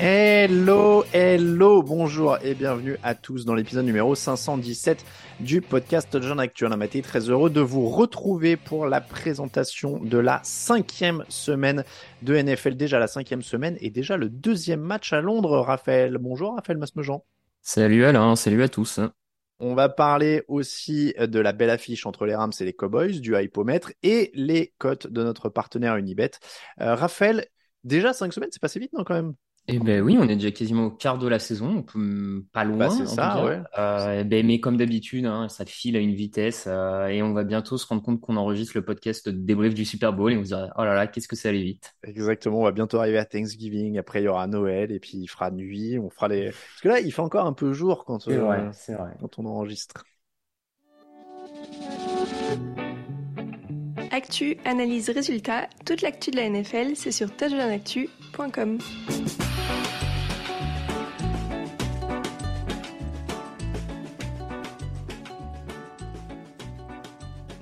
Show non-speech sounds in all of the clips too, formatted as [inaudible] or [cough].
Hello, hello, bonjour et bienvenue à tous dans l'épisode numéro 517 du podcast Jean Actuel. Maté, très heureux de vous retrouver pour la présentation de la cinquième semaine de NFL. Déjà la cinquième semaine et déjà le deuxième match à Londres, Raphaël. Bonjour Raphaël Masmejean. Salut Alain, salut à tous. On va parler aussi de la belle affiche entre les Rams et les Cowboys, du hypomètre et les cotes de notre partenaire Unibet. Euh, Raphaël, déjà cinq semaines, c'est passé vite non quand même? Eh ben oui, on est déjà quasiment au quart de la saison, pas loin. Bah, c'est ça, ouais. Euh, ben, mais comme d'habitude, hein, ça file à une vitesse euh, et on va bientôt se rendre compte qu'on enregistre le podcast de débrief du Super Bowl et on se dira oh là là, qu'est-ce que ça allait vite. Exactement, on va bientôt arriver à Thanksgiving, après il y aura Noël, et puis il fera nuit, on fera les... Parce que là, il fait encore un peu jour quand, euh, c'est vrai. quand on enregistre. Actu, analyse, résultat, toute l'actu de la NFL, c'est sur touchdownactu.com.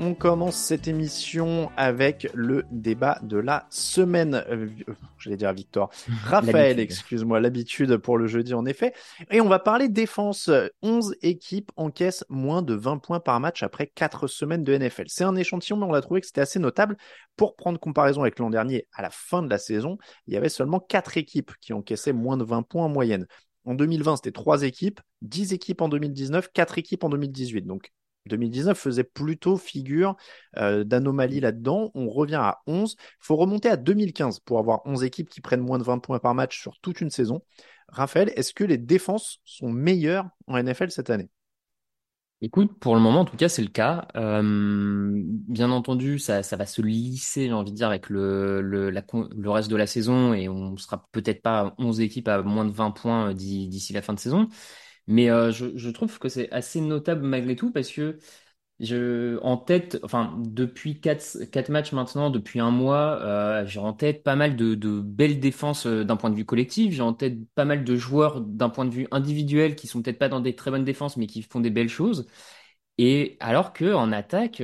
On commence cette émission avec le débat de la semaine. Euh, J'allais dire Victor. [laughs] Raphaël, excuse-moi, l'habitude pour le jeudi en effet. Et on va parler défense. 11 équipes encaissent moins de 20 points par match après 4 semaines de NFL. C'est un échantillon, mais on a trouvé que c'était assez notable. Pour prendre comparaison avec l'an dernier, à la fin de la saison, il y avait seulement 4 équipes qui encaissaient moins de 20 points en moyenne. En 2020, c'était 3 équipes, 10 équipes en 2019, 4 équipes en 2018. Donc 2019 faisait plutôt figure euh, d'anomalie là-dedans. On revient à 11. Il faut remonter à 2015 pour avoir 11 équipes qui prennent moins de 20 points par match sur toute une saison. Raphaël, est-ce que les défenses sont meilleures en NFL cette année? Écoute, pour le moment, en tout cas, c'est le cas. Euh, bien entendu, ça, va se lisser, j'ai envie de dire, avec le, le, reste de la saison et on sera peut-être pas à 11 équipes à moins de 20 points euh, d'i- d'ici la fin de saison. Mais euh, je, trouve que c'est assez notable malgré tout parce que je, en tête, enfin, depuis quatre, quatre matchs maintenant, depuis un mois, euh, j'ai en tête pas mal de, belles défenses euh, d'un point de vue collectif. J'ai en tête pas mal de joueurs d'un point de vue individuel qui sont peut-être pas dans des très bonnes défenses, mais qui font des belles choses. Et alors que en attaque,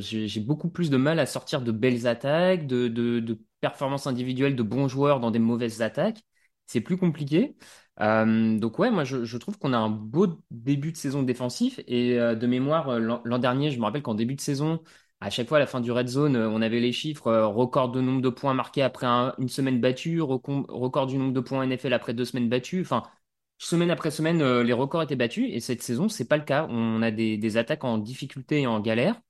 j'ai beaucoup plus de mal à sortir de belles attaques, de performances individuelles de bons joueurs dans des mauvaises attaques. C'est plus compliqué. Euh, donc ouais, moi je, trouve qu'on a un beau début de saison défensif et euh, de mémoire euh, l'an dernier, je me rappelle qu'en début de saison, à chaque fois à la fin du red zone, on avait les chiffres record de nombre de points marqués après un- une semaine battue, record du nombre de points NFL après deux semaines battues. Enfin, semaine après semaine, les records étaient battus et cette saison, c'est pas le cas. On a des, attaques en difficulté et en galère.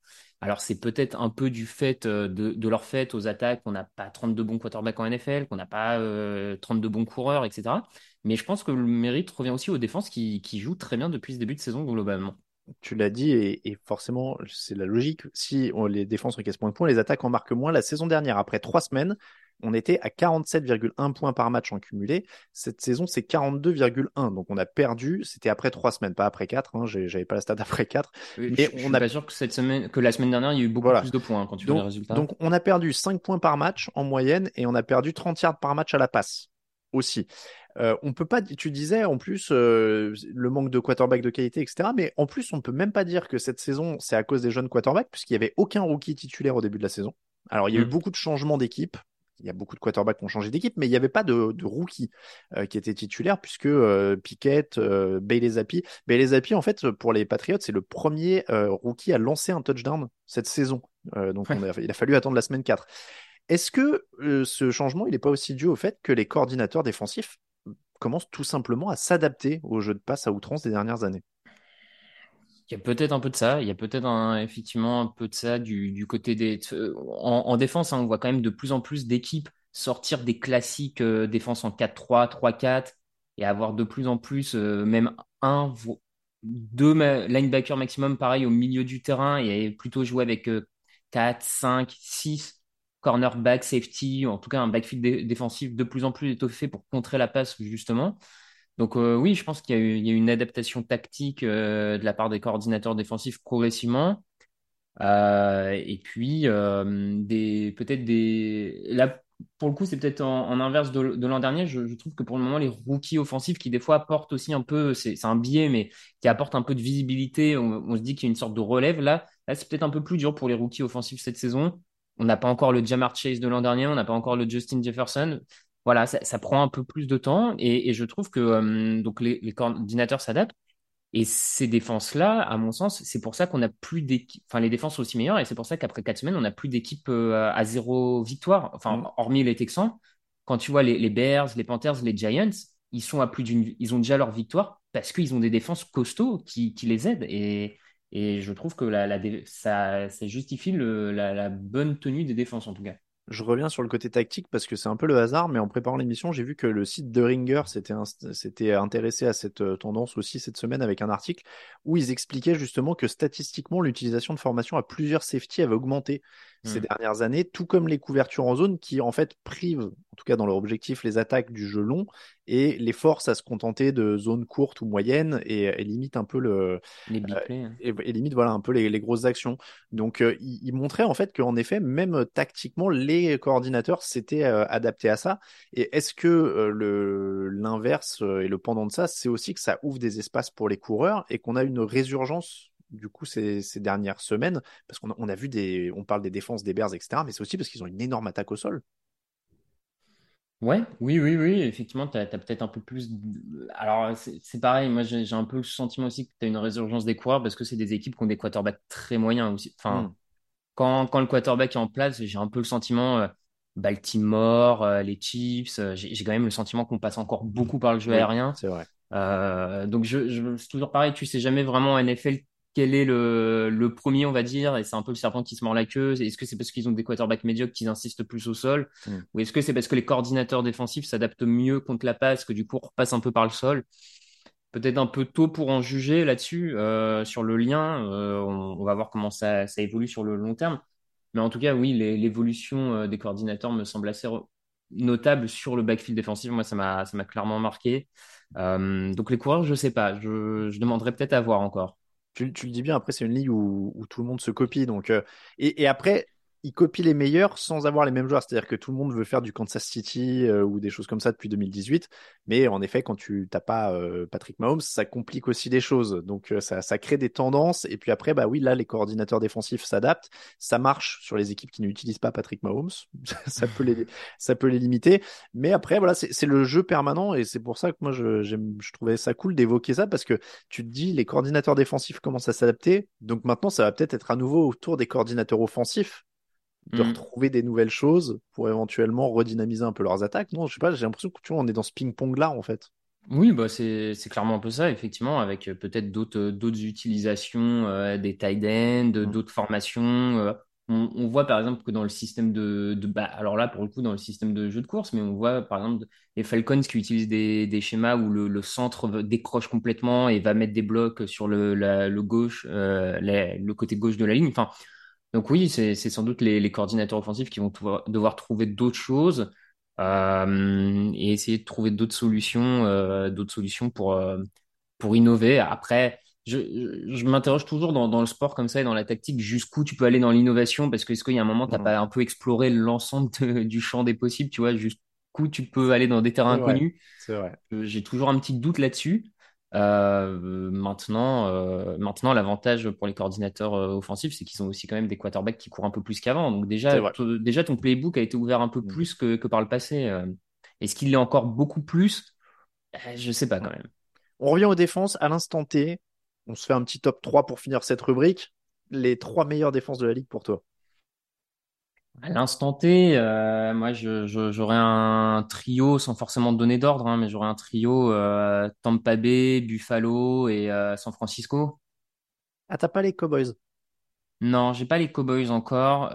Alors, c'est peut-être un peu du fait de, leur fait aux attaques qu'on n'a pas 32 bons quarterbacks en NFL, qu'on n'a pas euh, 32 bons coureurs, etc. Mais je pense que le mérite revient aussi aux défenses qui, qui jouent très bien depuis ce début de saison globalement. Tu l'as dit, et, et forcément, c'est la logique. Si on- les défenses encaissent moins de points, les attaques en marquent moins. La saison dernière, après trois semaines, on était à 47,1 points par match en cumulé. Cette saison, c'est 42,1. Donc on a perdu. C'était après trois semaines, pas après quatre. Hein. J'avais pas la stat après quatre. mais je, on suis pas sûr que cette semaine, que la semaine dernière, il y a eu beaucoup plus de points hein, quand tu donc, vois les résultats. Donc on a perdu 5 points par match en moyenne et on a perdu 30 yards par match à la passe aussi. Euh, on peut pas, tu disais en plus euh, le manque de quarterback de qualité, etc. Mais en plus, on peut même pas dire que cette saison c'est à cause des jeunes quarterbacks, puisqu'il y avait aucun rookie titulaire au début de la saison. Alors il y a eu Mm. beaucoup de changements d'équipe. Il y a beaucoup de quarterbacks qui ont changé d'équipe, mais il n'y avait pas de, de rookie euh, qui était titulaire puisque Pickett, Bailey Zappi, Bailey Zappi en fait pour les Patriots c'est le premier rookie à lancer un touchdown cette saison. Donc a- il a fallu attendre la semaine 4. Est-ce que euh, ce changement n'est pas aussi dû au fait que les coordinateurs défensifs commencent tout simplement à s'adapter au jeu de passe à outrance des dernières années? Il y a peut-être un peu de ça, il y a peut-être effectivement un peu de ça du, côté des... En, en défense, hein, on voit quand même de plus en plus d'équipes sortir des classiques euh, défense en 4-3, 3-4 et avoir de plus en plus euh, même un, deux linebackers maximum pareil au milieu du terrain et plutôt jouer avec euh, 4, 5, 6 cornerback, safety, en tout cas un backfield dé- défensif de plus en plus étoffé pour contrer la passe justement. Donc euh, oui, je pense qu'il y y a une adaptation tactique euh, de la part des coordinateurs défensifs progressivement. Euh, et puis peut-être des là pour le coup c'est peut-être en, inverse de, l'an dernier. Je, trouve que pour le moment les rookies offensifs qui des fois apportent aussi un peu, c'est un biais mais qui apportent un peu de visibilité. On, on se dit qu'il y a une sorte de relève là. Là c'est peut-être un peu plus dur pour les rookies offensifs cette saison. On n'a pas encore le Jamar Chase de l'an dernier, on n'a pas encore le Justin Jefferson voilà, ça, ça prend un peu plus de temps et, et je trouve que euh, donc les, les coordinateurs s'adaptent. Et ces défenses-là, à mon sens, c'est pour ça qu'on a plus d'équipes. Enfin, les défenses sont aussi meilleures et c'est pour ça qu'après quatre semaines, on n'a plus d'équipe euh, à zéro victoire. Enfin, Mm. hormis les Texans, quand tu vois les, les Bears, les Panthers, les Giants, ils sont à plus d'une, ils ont déjà leur victoire parce qu'ils ont des défenses costauds qui, qui les aident. Et, et je trouve que ça, justifie la, bonne tenue des défenses en tout cas. Je reviens sur le côté tactique parce que c'est un peu le hasard, mais en préparant l'émission, j'ai vu que le site de Ringer s'était intéressé à cette euh, tendance aussi cette semaine avec un article où ils expliquaient justement que statistiquement, l'utilisation de formation à plusieurs safety avait augmenté ces Mm. dernières années, tout comme les couvertures en zone qui en fait privent, en tout cas dans leur objectif, les attaques du jeu long et les forcent à se contenter de zones courtes ou moyennes et, et limite un peu le, Les plays. hein. et, et limite voilà un peu les, les grosses actions. Donc euh, il, il montrait en fait qu'en effet même euh, tactiquement les coordinateurs s'étaient euh, adaptés à ça. Et est-ce que euh, le l'inverse euh, et le pendant de ça, c'est aussi que ça ouvre des espaces pour les coureurs et qu'on a une résurgence du coup ces, ces dernières semaines parce qu'on a, on a vu des on parle des défenses des Bears etc. Mais c'est aussi parce qu'ils ont une énorme attaque au sol. Ouais, oui, oui, oui, effectivement, tu as, peut-être un peu plus. Alors, c'est c'est pareil, moi j'ai j'ai un peu le sentiment aussi que tu as une résurgence des coureurs parce que c'est des équipes qui ont des quarterbacks très moyens aussi. Enfin, Mm. quand, quand le quarterback est en place, j'ai un peu le sentiment, euh, Baltimore, euh, les Chiefs, euh, j'ai j'ai quand même le sentiment qu'on passe encore beaucoup par le jeu Oui, aérien. c'est vrai. Donc je, je, c'est toujours pareil, tu sais jamais vraiment en NFL quel est le, le premier, on va dire, et c'est un peu le serpent qui se mord la queue. Est-ce que c'est parce qu'ils ont des quarterbacks médiocres qu'ils insistent plus au sol, Mm. ou est-ce que c'est parce que les coordinateurs défensifs s'adaptent mieux contre la passe, que du coup on repasse un peu par le sol? Peut-être un peu tôt pour en juger là-dessus, euh, sur le lien. Euh, on, on va voir comment ça, ça évolue sur le long terme. Mais en tout cas, oui, l'évolution euh, des coordinateurs me semble assez notable sur le backfield défensif. Moi, ça m'a, clairement marqué. Euh, donc les coureurs, je sais pas. Je, je demanderais peut-être à voir encore. Tu, le dis bien, après, c'est une ligue où, tout le monde se copie. Donc, euh, et après, ils copient les meilleurs sans avoir les mêmes joueurs. C'est-à-dire que tout le monde veut faire du Kansas City euh, ou des choses comme ça depuis 2018. Mais en effet, quand tu t'as pas euh, Patrick Mahomes, ça complique aussi les choses. Donc, euh, ça, ça crée des tendances. Et puis après, bah oui, là, les coordinateurs défensifs s'adaptent. Ça marche sur les équipes qui n'utilisent pas Patrick Mahomes. [laughs] ça peut les, ça peut les limiter. Mais après, voilà, c'est le jeu permanent. Et c'est pour ça que moi, je, je trouvais ça cool d'évoquer ça parce que tu te dis, les coordinateurs défensifs commencent à s'adapter. Donc maintenant, ça va peut-être être à nouveau autour des coordinateurs offensifs de Mm. retrouver des nouvelles choses pour éventuellement redynamiser un peu leurs attaques. Non, je sais pas, j'ai l'impression que tu vois, on est dans ce ping-pong là en fait. Oui, bah c'est clairement un peu ça, effectivement, avec euh, peut-être d'autres euh, utilisations euh, des tight ends, Mm. d'autres formations. euh, on, on voit par exemple que dans le système de, de bah, alors là pour le coup dans le système de jeu de course, mais on voit par exemple les Falcons qui utilisent des, des schémas où le, le centre décroche complètement et va mettre des blocs sur le, la- le gauche, euh, la- le côté gauche de la ligne. Enfin, Donc oui, c'est sans doute les, les, coordinateurs offensifs qui vont devoir trouver d'autres choses euh, et essayer de trouver d'autres solutions, euh, d'autres solutions pour euh, pour innover. Après, je, je, m'interroge toujours dans, dans, le sport comme ça et dans la tactique jusqu'où tu peux aller dans l'innovation? Parce que est-ce qu'il y a un moment t'as pas un peu exploré l'ensemble du champ des possibles, tu vois, jusqu'où tu peux aller dans des terrains inconnus? J'ai toujours un petit doute là-dessus. Euh, maintenant, euh, maintenant l'avantage pour les coordinateurs euh, offensifs, c'est qu'ils ont aussi quand même des quarterbacks qui courent un peu plus qu'avant. Donc déjà, déjà ton playbook a été ouvert un peu mm. plus que, que par le passé. Est-ce qu'il l'est encore beaucoup plus? Je sais pas quand même. On revient aux défenses à l'instant T. On se fait un petit top 3 pour finir cette rubrique. Les trois meilleures défenses de la ligue pour toi. À l'instant T, euh, moi, j'aurais un trio sans forcément donner d'ordre, hein, mais j'aurais un trio euh, Tampa Bay, Buffalo et euh, San Francisco. Ah, t'as pas les Cowboys? Non, j'ai pas les Cowboys encore.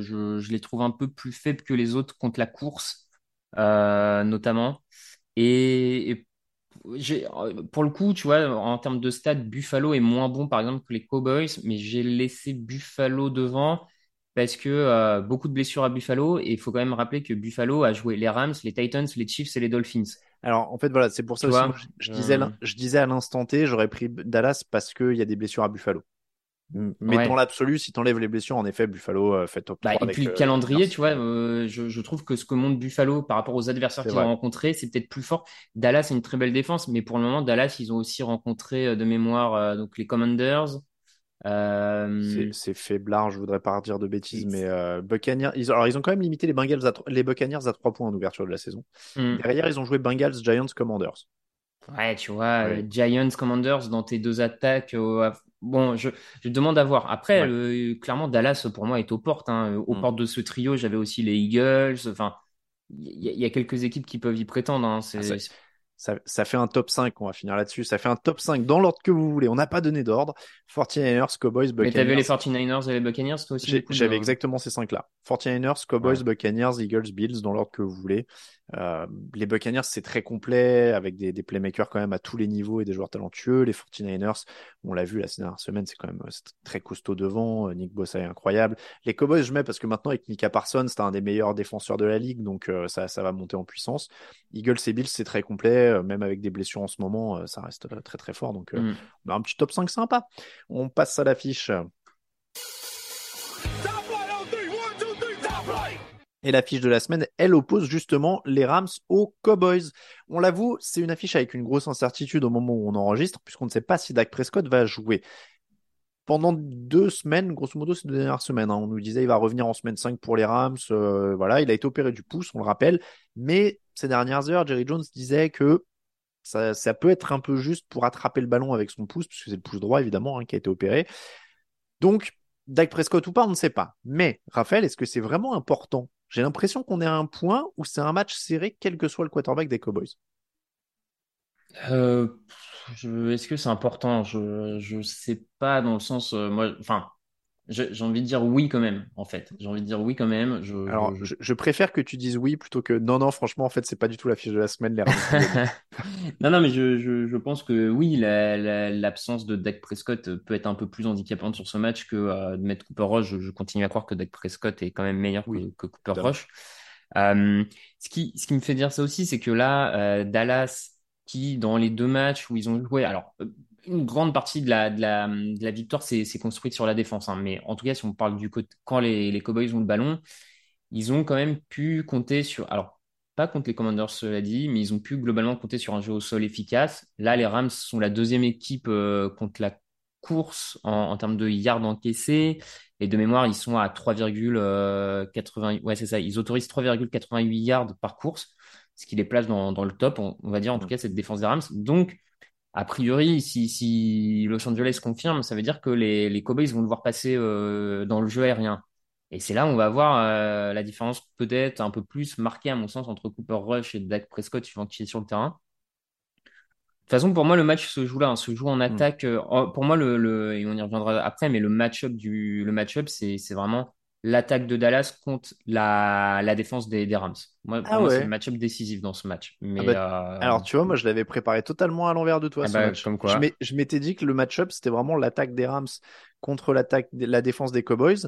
Je, je, les trouve un peu plus faibles que les autres contre la course, notamment. Et, et pour le coup, tu vois, en termes de stats, Buffalo est moins bon, par exemple, que les Cowboys, mais j'ai laissé Buffalo devant parce que euh, beaucoup de blessures à Buffalo et il faut quand même rappeler que Buffalo a joué les Rams, les Titans, les Chiefs et les Dolphins. Alors en fait voilà, c'est pour ça aussi je, disais, euh, je disais à l'instant T, j'aurais pris Dallas parce qu'il y a des blessures à Buffalo. Mais dans l'absolu, si tu enlèves les blessures, en effet, Buffalo euh, fait top 3 bah, Et puis le calendrier, tu vois, je, je, trouve que ce que montre Buffalo par rapport aux adversaires qu'ils ont rencontrés, c'est peut-être plus fort. Dallas, c'est une très belle défense, mais pour le moment, Dallas, ils ont aussi rencontré de mémoire donc les Commanders, euh... C'est faiblard, je voudrais pas dire de bêtises, mais euh, Buccaneers, ils, alors ils ont quand même limité les Bengals à, les Buccaneers à 3 points en ouverture de la saison. Hmm. Derrière, ils ont joué Bengals, Giants, Commanders. Ouais, tu vois, euh, Giants, Commanders dans tes deux attaques. Euh, bon, je, je, demande à voir. Après, clairement, Dallas pour moi est aux portes. Hein. Aux hmm. portes de ce trio, j'avais aussi les Eagles. Enfin, il y, a quelques équipes qui peuvent y prétendre. Hein. C'est ah, ça, fait un top 5, on va finir là-dessus. Ça fait un top 5 dans l'ordre que vous voulez. On n'a pas donné d'ordre. 49ers, Cowboys, Buccaneers. Mais t'as vu les 49ers et les Buccaneers, toi aussi J'avais exactement ces 5-là. 49ers, Cowboys, Buccaneers, Eagles, Bills, dans l'ordre que vous voulez. Euh, les Buccaneers, c'est très complet, avec des, des, playmakers quand même à tous les niveaux et des joueurs talentueux. Les 49ers, on l'a vu la dernière semaine, c'est quand même très costaud devant. Nick Bossa est incroyable. Les Cowboys, je mets parce que maintenant, avec Mika Parsons, c'est un des meilleurs défenseurs de la ligue, donc euh, ça, ça va monter en puissance. Eagles et Bills, c'est très complet, euh, même avec des blessures en ce moment, ça reste très très fort. Donc, mm. on a un petit top 5 sympa. On passe à l'affiche. Et l'affiche de la semaine, elle oppose justement les Rams aux Cowboys. On l'avoue, c'est une affiche avec une grosse incertitude au moment où on enregistre, puisqu'on ne sait pas si Dak Prescott va jouer. Pendant deux semaines, grosso modo, ces deux dernières semaines, hein, on nous disait il va revenir en semaine 5 pour les Rams. Euh, voilà, il a été opéré du pouce, on le rappelle. Mais ces dernières heures, Jerry Jones disait que ça, peut être un peu juste pour attraper le ballon avec son pouce, puisque c'est le pouce droit évidemment hein, qui a été opéré. Donc, Dak Prescott ou pas, on ne sait pas. Mais, Raphaël, est-ce que c'est vraiment important? J'ai l'impression qu'on est à un point où c'est un match serré, quel que soit le quarterback des Cowboys. Euh, est-ce que c'est important? Je ne sais pas dans le sens, euh, moi, enfin, j'ai envie de dire oui quand même, en fait. J'ai envie de dire oui quand même. Je, Alors, je... préfère que tu dises oui plutôt que non, non, franchement, en fait, c'est pas du tout la fiche de la semaine. [laughs] non, non, mais je, je, pense que oui, l'absence de Dak Prescott peut être un peu plus handicapante sur ce match que euh, de mettre Cooper Rush. Je, continue à croire que Dak Prescott est quand même meilleur que, Cooper Rush. Euh, ce, qui, ce qui me fait dire ça aussi, c'est que là, euh, Dallas, qui dans les deux matchs où ils ont joué, alors une grande partie de la, de la, de la victoire s'est construite sur la défense. Hein. Mais en tout cas, si on parle du côté, quand les, les Cowboys ont le ballon, ils ont quand même pu compter sur. Alors, pas contre les Commanders, cela dit, mais ils ont pu globalement compter sur un jeu au sol efficace. Là, les Rams sont la deuxième équipe euh, contre la course en, en, termes de yards encaissés. Et de mémoire, ils sont à 3,80. Euh, ouais, c'est ça. Ils autorisent 3,88 yards par course, ce qui les place dans, dans le top, on, va dire, en tout cas, cette défense des Rams. Donc, a priori, si, Los Angeles confirme, ça veut dire que les, les Cowboys vont devoir passer euh, dans le jeu aérien. Et c'est là où on va voir euh, la différence peut-être un peu plus marquée, à mon sens, entre Cooper Rush et Dak Prescott, suivant qui est sur le terrain. De toute façon, pour moi, le match se joue là, hein, se joue en hmm. attaque. Euh, pour moi, le, et on y reviendra après, mais le match-up du, le match-up, c'est, c'est vraiment l'attaque de Dallas contre la, la défense des, des Rams. Moi, Ah moi, c'est le match-up décisif dans ce match. Mais Ah bah, euh, Alors, tu vois, moi, je l'avais préparé totalement à l'envers de toi, Ah ce bah, match. comme quoi. Je m'étais dit que le match-up, c'était vraiment l'attaque des Rams contre l'attaque, la défense des Cowboys.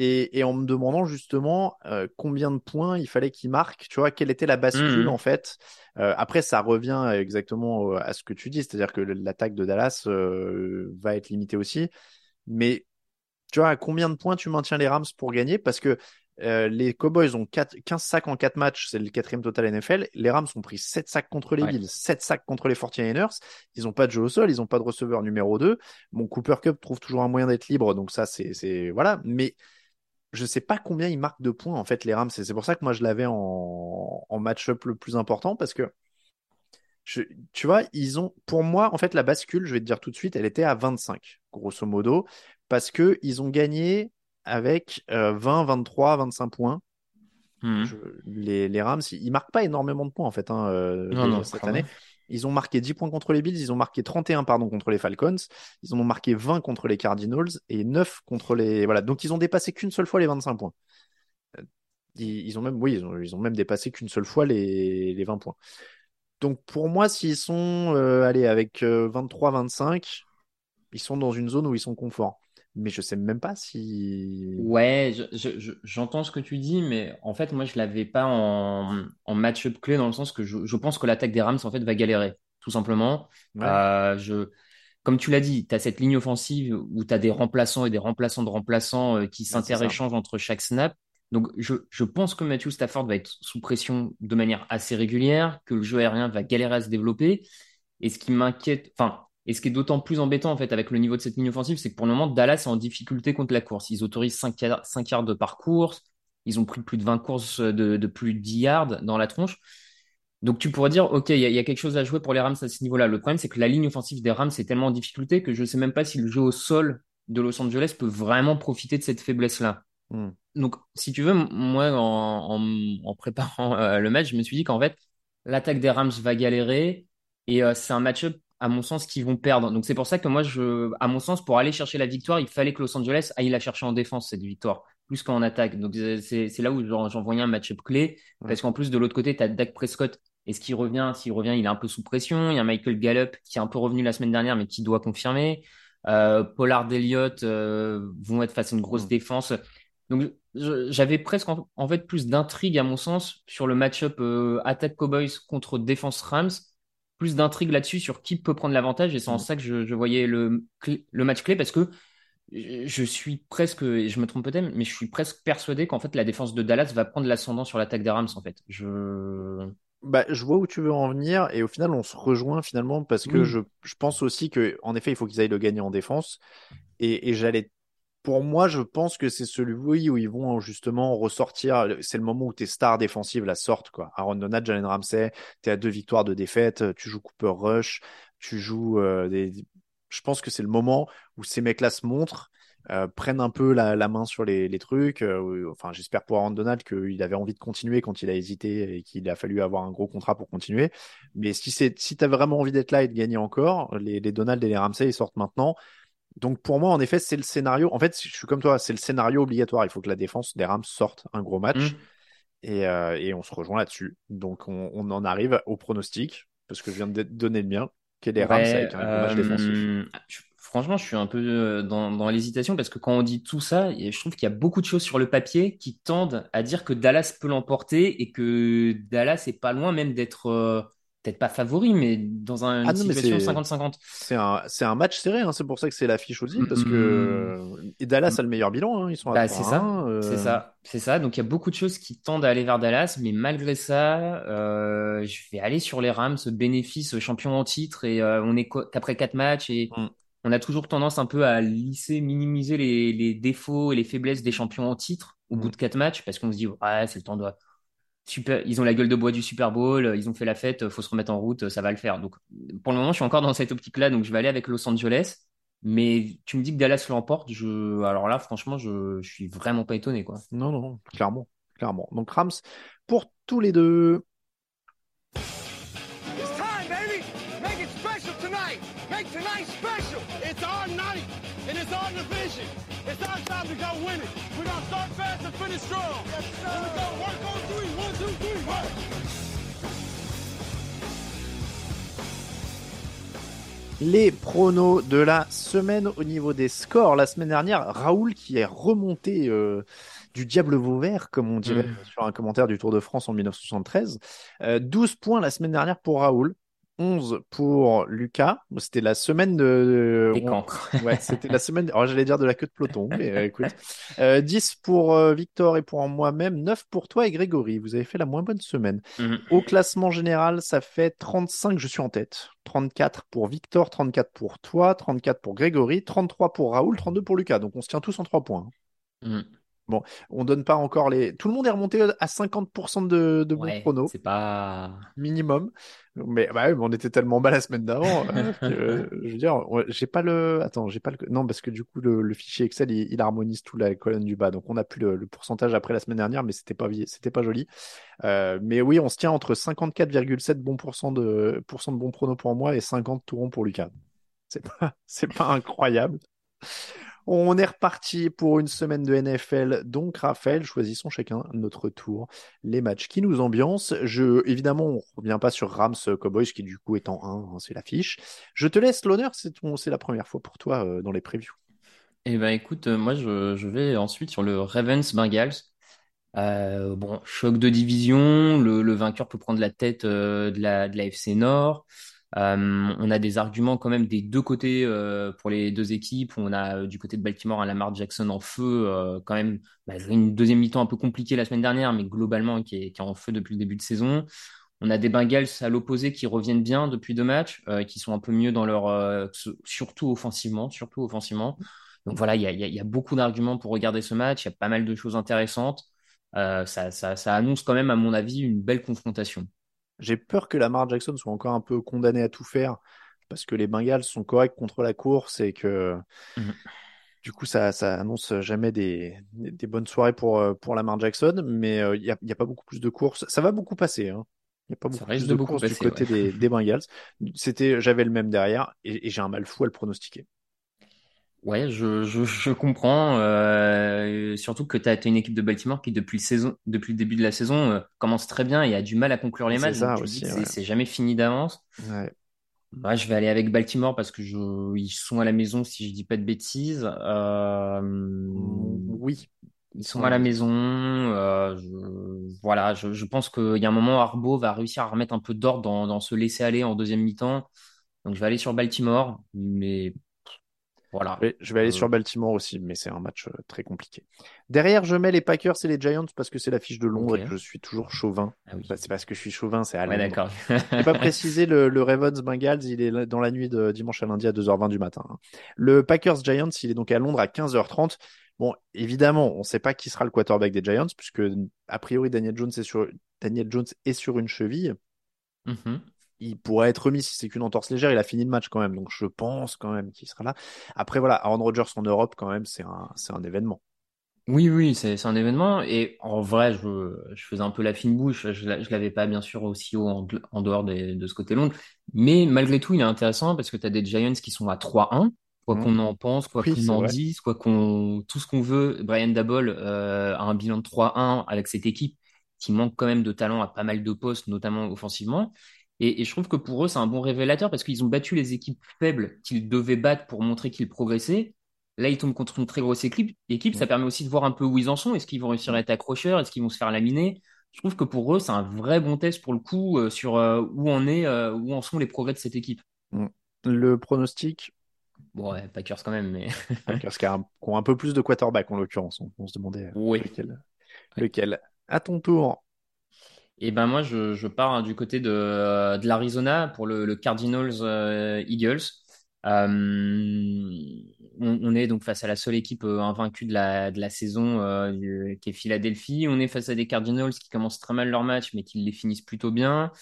Et, et en me demandant justement euh, combien de points il fallait qu'ils marquent, tu vois, quelle était la bascule Mhm. en fait. Euh, après, ça revient exactement à ce que tu dis, c'est-à-dire que l'attaque de Dallas va être limitée aussi. Mais tu vois, à combien de points tu maintiens les Rams pour gagner? Parce que euh, les Cowboys ont 4 15 sacs en 4 matchs, c'est le quatrième total NFL. Les Rams ont pris 7 sacs contre les Ouais. Bills, 7 sacs contre les 49ers. Ils n'ont pas de jeu au sol, ils n'ont pas de receveur numéro 2. Bon, Cooper Cup trouve toujours un moyen d'être libre, donc ça, c'est, voilà. Mais je sais pas combien ils marquent de points, en fait, les Rams. C'est pour ça que moi, je l'avais en, en match-up le plus important, parce que je- tu vois, ils ont, pour moi, en fait, la bascule, je vais te dire tout de suite, elle était à 25, grosso modo, parce que ils ont gagné avec euh, 20, 23, 25 points. Je- les, les Rams, ils, marquent pas énormément de points, en fait, hein, euh, Non, déjà non, cette année. Ils ont marqué 10 points contre les Bills, ils ont marqué 31, pardon, contre les Falcons, ils en ont marqué 20 contre les Cardinals et 9 contre les, voilà. Donc, ils ont dépassé qu'une seule fois les 25 points. Euh, Ils, ils ont même, oui, ils ont, ils ont même dépassé qu'une seule fois les, les 20 points. Donc pour moi, s'ils sont euh, allez, avec 23-25, ils sont dans une zone où ils sont confort. Mais je sais même pas si. Ouais, je- je- je- j'entends ce que tu dis, mais en fait, moi, je l'avais pas en, en match-up clé dans le sens que je, je pense que l'attaque des Rams, en fait, va galérer, tout simplement. Ouais. Euh, je, comme tu l'as dit, tu as cette ligne offensive où tu as des remplaçants et des remplaçants de remplaçants euh, qui Ouais, s'interéchangent entre chaque snap. Donc, je, je pense que Matthew Stafford va être sous pression de manière assez régulière, que le jeu aérien va galérer à se développer. Et ce qui m'inquiète, enfin, et ce qui est d'autant plus embêtant, en fait, avec le niveau de cette ligne offensive, c'est que pour le moment, Dallas est en difficulté contre la course. Ils autorisent 5 yards, 5 yards par course. Ils ont pris plus de 20 courses de, de plus de 10 yards dans la tronche. Donc tu pourrais dire, OK, il y, a- il y a quelque chose à jouer pour les Rams à ce niveau-là. Le problème, c'est que la ligne offensive des Rams est tellement en difficulté que je ne sais même pas si le jeu au sol de Los Angeles peut vraiment profiter de cette faiblesse-là. Hmm. Donc, si tu veux, moi, en, en, en préparant euh, le match, je me suis dit qu'en fait, l'attaque des Rams va galérer et euh, c'est un match-up, à mon sens, qu'ils vont perdre. Donc, c'est pour ça que moi, je, à mon sens, pour aller chercher la victoire, il fallait que Los Angeles aille la chercher en défense, cette victoire, plus qu'en attaque. Donc, c'est là où j'en j'en voyais un match-up clé Ouais. parce qu'en plus, de l'autre côté, tu as Dak Prescott. Est-ce qu'il revient? S'il revient, il est un peu sous pression. Il y a Michael Gallup qui est un peu revenu la semaine dernière, mais qui doit confirmer. Euh, Pollard Elliott euh, vont être face à une grosse défense. Donc, j'avais presque en, en fait plus d'intrigue à mon sens sur le match-up euh, attaque Cowboys contre défense Rams, plus d'intrigue là-dessus sur qui peut prendre l'avantage et c'est en Mm. ça que je, je voyais le, le match clé parce que je suis presque, et je me trompe peut-être, mais je suis presque persuadé qu'en fait la défense de Dallas va prendre l'ascendant sur l'attaque des Rams en fait. Je... Bah, je vois où tu veux en venir et au final, on se rejoint finalement parce que je, je pense aussi que, en effet, il faut qu'ils aillent le gagner en défense. Et, et j'allais, pour moi, je pense que c'est celui où ils vont justement ressortir. C'est le moment où tes stars défensives la sortent, quoi. Aaron Donald, Jalen Ramsey, t'es à deux victoires de défaite, tu joues Cooper Rush, tu joues euh, des. Je pense que c'est le moment où ces mecs-là se montrent, euh, prennent un peu la, la main sur les, les trucs. euh, enfin, j'espère pour Aaron Donald qu'il avait envie de continuer quand il a hésité et qu'il a fallu avoir un gros contrat pour continuer. Mais si c'est si t'as vraiment envie d'être là et de gagner encore, les, les Donald et les Ramsey ils sortent maintenant. Donc pour moi, en effet, c'est le scénario. En fait, je suis comme toi, c'est le scénario obligatoire. Il faut que la défense des Rams sorte un gros match et, euh, et on se rejoint là-dessus. Donc on, on en arrive au pronostic parce que je viens de donner le mien, qui est les Rams Ouais, avec un gros match euh, défensif. je- franchement, je suis un peu euh, dans, dans l'hésitation parce que quand on dit tout ça, je trouve qu'il y a beaucoup de choses sur le papier qui tendent à dire que Dallas peut l'emporter et que Dallas est pas loin même d'être euh, peut-être pas favori, mais dans un- Ah une non, mais situation c'est- 50-50. C'est un, match serré, hein, c'est pour ça que c'est l'affiche aussi, parce que et Dallas a le meilleur bilan, hein, ils sont à Bah, c'est ça, 3-1, euh, c'est ça, c'est ça. Donc il y a beaucoup de choses qui tendent à aller vers Dallas, mais malgré ça, euh, je vais aller sur les Rams, bénéfice champion en titre et euh, on est qu- qu'après quatre matchs et Mm. on a toujours tendance un peu à lisser, minimiser les, les défauts et les faiblesses des champions en titre au Mm. bout de quatre matchs parce qu'on se dit ouais c'est le temps de super, ils ont la gueule de bois du Super Bowl, ils ont fait la fête, faut se remettre en route, ça va le faire. Donc pour le moment je suis encore dans cette optique-là, donc je vais aller avec Los Angeles. Mais tu me dis que Dallas l'emporte, je, alors là, franchement, je, je suis vraiment pas étonné, quoi. Non, non, clairement, clairement. Donc Rams pour tous les deux. It's time, baby. Make it special tonight. Make tonight special. It's our night, and it's our division. It's our time to go win it. We're gonna start fast and finish strong. Yes, sir. And we go work on three. One, two, three, work. Les pronos de la semaine au niveau des scores. La semaine dernière, Raoul qui est remonté euh, du diable vauvert, comme on dirait Mm. sur un commentaire du Tour de France en 1973. Euh, 12 points la semaine dernière pour Raoul. 11 pour Lucas. C'était la semaine de... Des cancres. [laughs] Ouais, c'était la semaine. Alors, j'allais dire de la queue de peloton, mais euh, [laughs] écoute. Euh, 10 pour euh, Victor et pour moi-même. 9 pour toi et Grégory. Vous avez fait la moins bonne semaine. Mhm. Au classement général, ça fait 35, je suis en tête. 34 pour Victor, 34 pour toi, 34 pour Grégory, 33 pour Raoul, 32 pour Lucas. Donc on se tient tous en 3 points. Mhm. On donne pas encore les. Tout le monde est remonté à 50% de, de bons Ouais, chronos, c'est pas. minimum. Mais, bah on était tellement bas la semaine d'avant. [laughs] euh, euh, je veux dire, j'ai pas le. Attends, j'ai pas le. Non, parce que du coup, le, le fichier Excel, il, il harmonise toute la colonne du bas. Donc on a plus le, le pourcentage après la semaine dernière, mais c'était pas, c'était pas joli. Euh, mais oui, on se tient entre 54,7 bons pourcents de, pourcents de bons pronos pour moi et 50 tout rond pour Lucas. C'est pas, c'est pas incroyable. On est reparti pour une semaine de NFL. Donc, Raphaël, choisissons chacun notre tour les matchs qui nous ambiancent. Je, évidemment, on revient pas sur Rams Cowboys qui du coup est en 1, hein, c'est l'affiche. Je te laisse l'honneur, c'est la première fois pour toi euh, dans les previews. Eh ben écoute, euh, moi je, vais ensuite sur le Ravens Bengals. Euh, bon, choc de division, le, vainqueur peut prendre la tête euh, de la, de la FC Nord. Euh, on a des arguments quand même des deux côtés euh, pour les deux équipes. On a euh, du côté de Baltimore un Lamar Jackson en feu, quand même une deuxième mi-temps un peu compliquée la semaine dernière, mais globalement qui est, qui est en feu depuis le début de saison. On a des Bengals à l'opposé qui reviennent bien depuis deux matchs, qui sont un peu mieux dans leur, surtout offensivement, surtout offensivement. Donc voilà, il y a, beaucoup d'arguments pour regarder ce match. Il y a pas mal de choses intéressantes. Ça, ça annonce quand même, à mon avis, une belle confrontation. J'ai peur que Lamar Jackson soit encore un peu condamné à tout faire parce que les Bengals sont corrects contre la course et que Mhm. du coup ça, ça annonce jamais des, des, bonnes soirées pour, euh, pour Lamar Jackson. Mais euh, il n'y a, pas beaucoup plus de courses. Ça va beaucoup passer. Hein. Il n'y a pas beaucoup plus de beaucoup courses du côté ouais. des, des Bengals. C'était, j'avais le même derrière et, et j'ai un mal fou à le pronostiquer. Ouais, je, je, je comprends. euh, surtout que tu as, une équipe de Baltimore qui, depuis le, saison, depuis le début de la saison, euh, commence très bien et a du mal à conclure les matchs. ouais. c'est jamais fini d'avance. Ouais. Moi, je vais aller avec Baltimore parce que je, ils sont à la maison, si je dis pas de bêtises. Euh, Oui. Ils sont à la maison. je, voilà, je, je pense qu'il y a un moment, Arbo va réussir à remettre un peu d'ordre dans, dans ce laisser-aller en deuxième mi-temps. Donc, je vais aller sur Baltimore, mais voilà. Je vais aller Euh, sur Baltimore aussi, mais c'est un match euh, très compliqué. Derrière, je mets les Packers et les Giants parce que c'est l'affiche de Londres et que je suis toujours chauvin. Ah oui. C'est parce que je suis chauvin, c'est à Ouais, d'accord. J'ai pas précisé le, le Ravens Bengals, il est dans la nuit de dimanche à lundi à 2h20 du matin. hein. Le Packers Giants, il est donc à Londres à 15h30. Bon, évidemment, on sait pas qui sera le quarterback des Giants puisque a priori Daniel Jones est sur Daniel Jones est sur une cheville. Mhm. Il pourrait être remis si c'est qu'une entorse légère. Il a fini le match quand même, donc je pense quand même qu'il sera là. Après voilà, Aaron Rodgers en Europe quand même, c'est un c'est un événement. Oui, oui, c'est c'est un événement. Et en vrai, je, je faisais un peu la fine bouche. Je, je l'avais pas, bien sûr, aussi haut en, en dehors des- de ce côté Londres. Mais malgré tout, il est intéressant parce que tu as des Giants qui sont à 3-1. Quoi Mhm. qu'on en pense, quoi Oui, qu'on en vrai. dise, quoi qu'on, tout ce qu'on veut, Brian Dabble euh, a un bilan de 3-1 avec cette équipe qui manque quand même de talent à pas mal de postes, notamment offensivement. Et, et je trouve que pour eux, c'est un bon révélateur parce qu'ils ont battu les équipes faibles qu'ils devaient battre pour montrer qu'ils progressaient. Là, ils tombent contre une très grosse équipe. équipe. Ça permet aussi de voir un peu où ils en sont. Est-ce qu'ils vont réussir à être accrocheurs? Est-ce qu'ils vont se faire laminer? Je trouve que pour eux, c'est un vrai bon test pour le coup euh, sur euh, où en est, euh, où en sont les progrès de cette équipe. Le pronostic, Bon, ouais, Packers quand même, mais [laughs] Packers qui a un, qui ont un peu plus de quarterback en l'occurrence. On, on se demandait Oui. lequel. Lequel. À ton tour. Et ben moi, je, pars hein, du côté de, de l'Arizona pour le, Cardinals euh, Eagles. Euh, on, est donc face à la seule équipe euh, invaincue de la, saison euh, qui est Philadelphie. On est face à des Cardinals qui commencent très mal leur match, mais qui les finissent plutôt bien.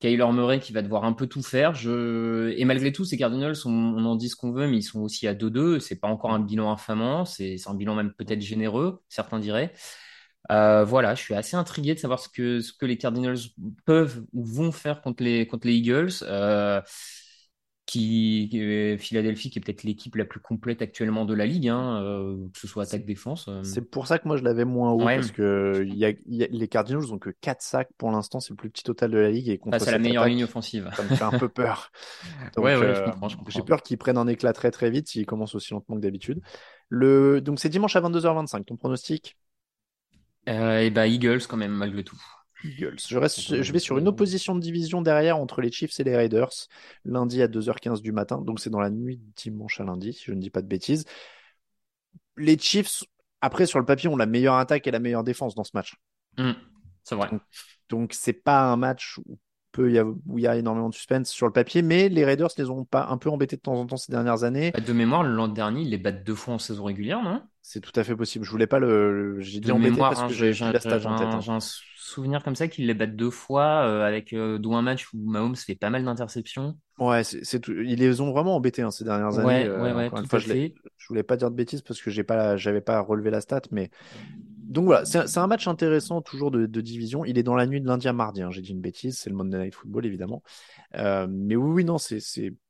Kyler Murray qui va devoir un peu tout faire. Et malgré tout, ces Cardinals, on, on en dit ce qu'on veut, mais ils sont aussi à 2-2. C'est pas encore un bilan infamant, c'est un bilan même peut-être généreux, certains diraient. Euh, voilà, je suis assez intrigué de savoir ce que, ce que les Cardinals peuvent ou vont faire contre les, contre les Eagles. Euh, qui euh, Philadelphie qui est peut-être l'équipe la plus complète actuellement de la ligue, hein, euh, que ce soit attaque-défense. C'est pour ça que moi je l'avais moins haut Ouais. parce que il y a, il y a- les Cardinals ont que 4 sacs pour l'instant, c'est le plus petit total de la ligue et contre Face à la meilleure attaque, ligne offensive. ça me fait un peu peur. [laughs] Donc, Ouais, ouais, j'ai peur qu'ils prennent un éclat très très vite s'ils commencent aussi lentement que d'habitude. Le donc c'est dimanche à 22h25. Ton pronostic? Euh, et bah Eagles quand même malgré tout. Eagles. Je, reste, je vais sur une opposition de division derrière entre les Chiefs et les Raiders, lundi à 2h15 du matin. Donc c'est dans la nuit de dimanche à lundi, si je ne dis pas de bêtises. Les Chiefs, après sur le papier, ont la meilleure attaque et la meilleure défense dans ce match. Hmm, c'est vrai. Donc c'est pas un match où, peut y avoir- où il y a énormément de suspense sur le papier, mais les Raiders les ont pas un peu embêtés de temps en temps ces dernières années. Bah, De mémoire, l'an dernier, ils les battent deux fois en saison régulière, non? C'est tout à fait possible. Je voulais pas le, j'ai dit embêté mémoire, parce hein, que j'ai la en tête. un, hein. j'ai un souvenir comme ça qu'ils les battent deux fois euh, avec euh, dont un match où Mahomes fait pas mal d'interceptions. Ouais, c'est tout. Ils les ont vraiment embêtés hein, ces dernières Ouais, années. euh, ouais, ouais, encore une tout fois, à je, fait. je voulais pas dire de bêtises parce que j'ai pas, j'avais pas relevé la stat, mais donc voilà, c'est un- match intéressant toujours de, de division. Il est dans la nuit de lundi à mardi. hein, J'ai dit une bêtise, c'est le Monday Night Football évidemment. Euh, mais oui, oui, non, c'est,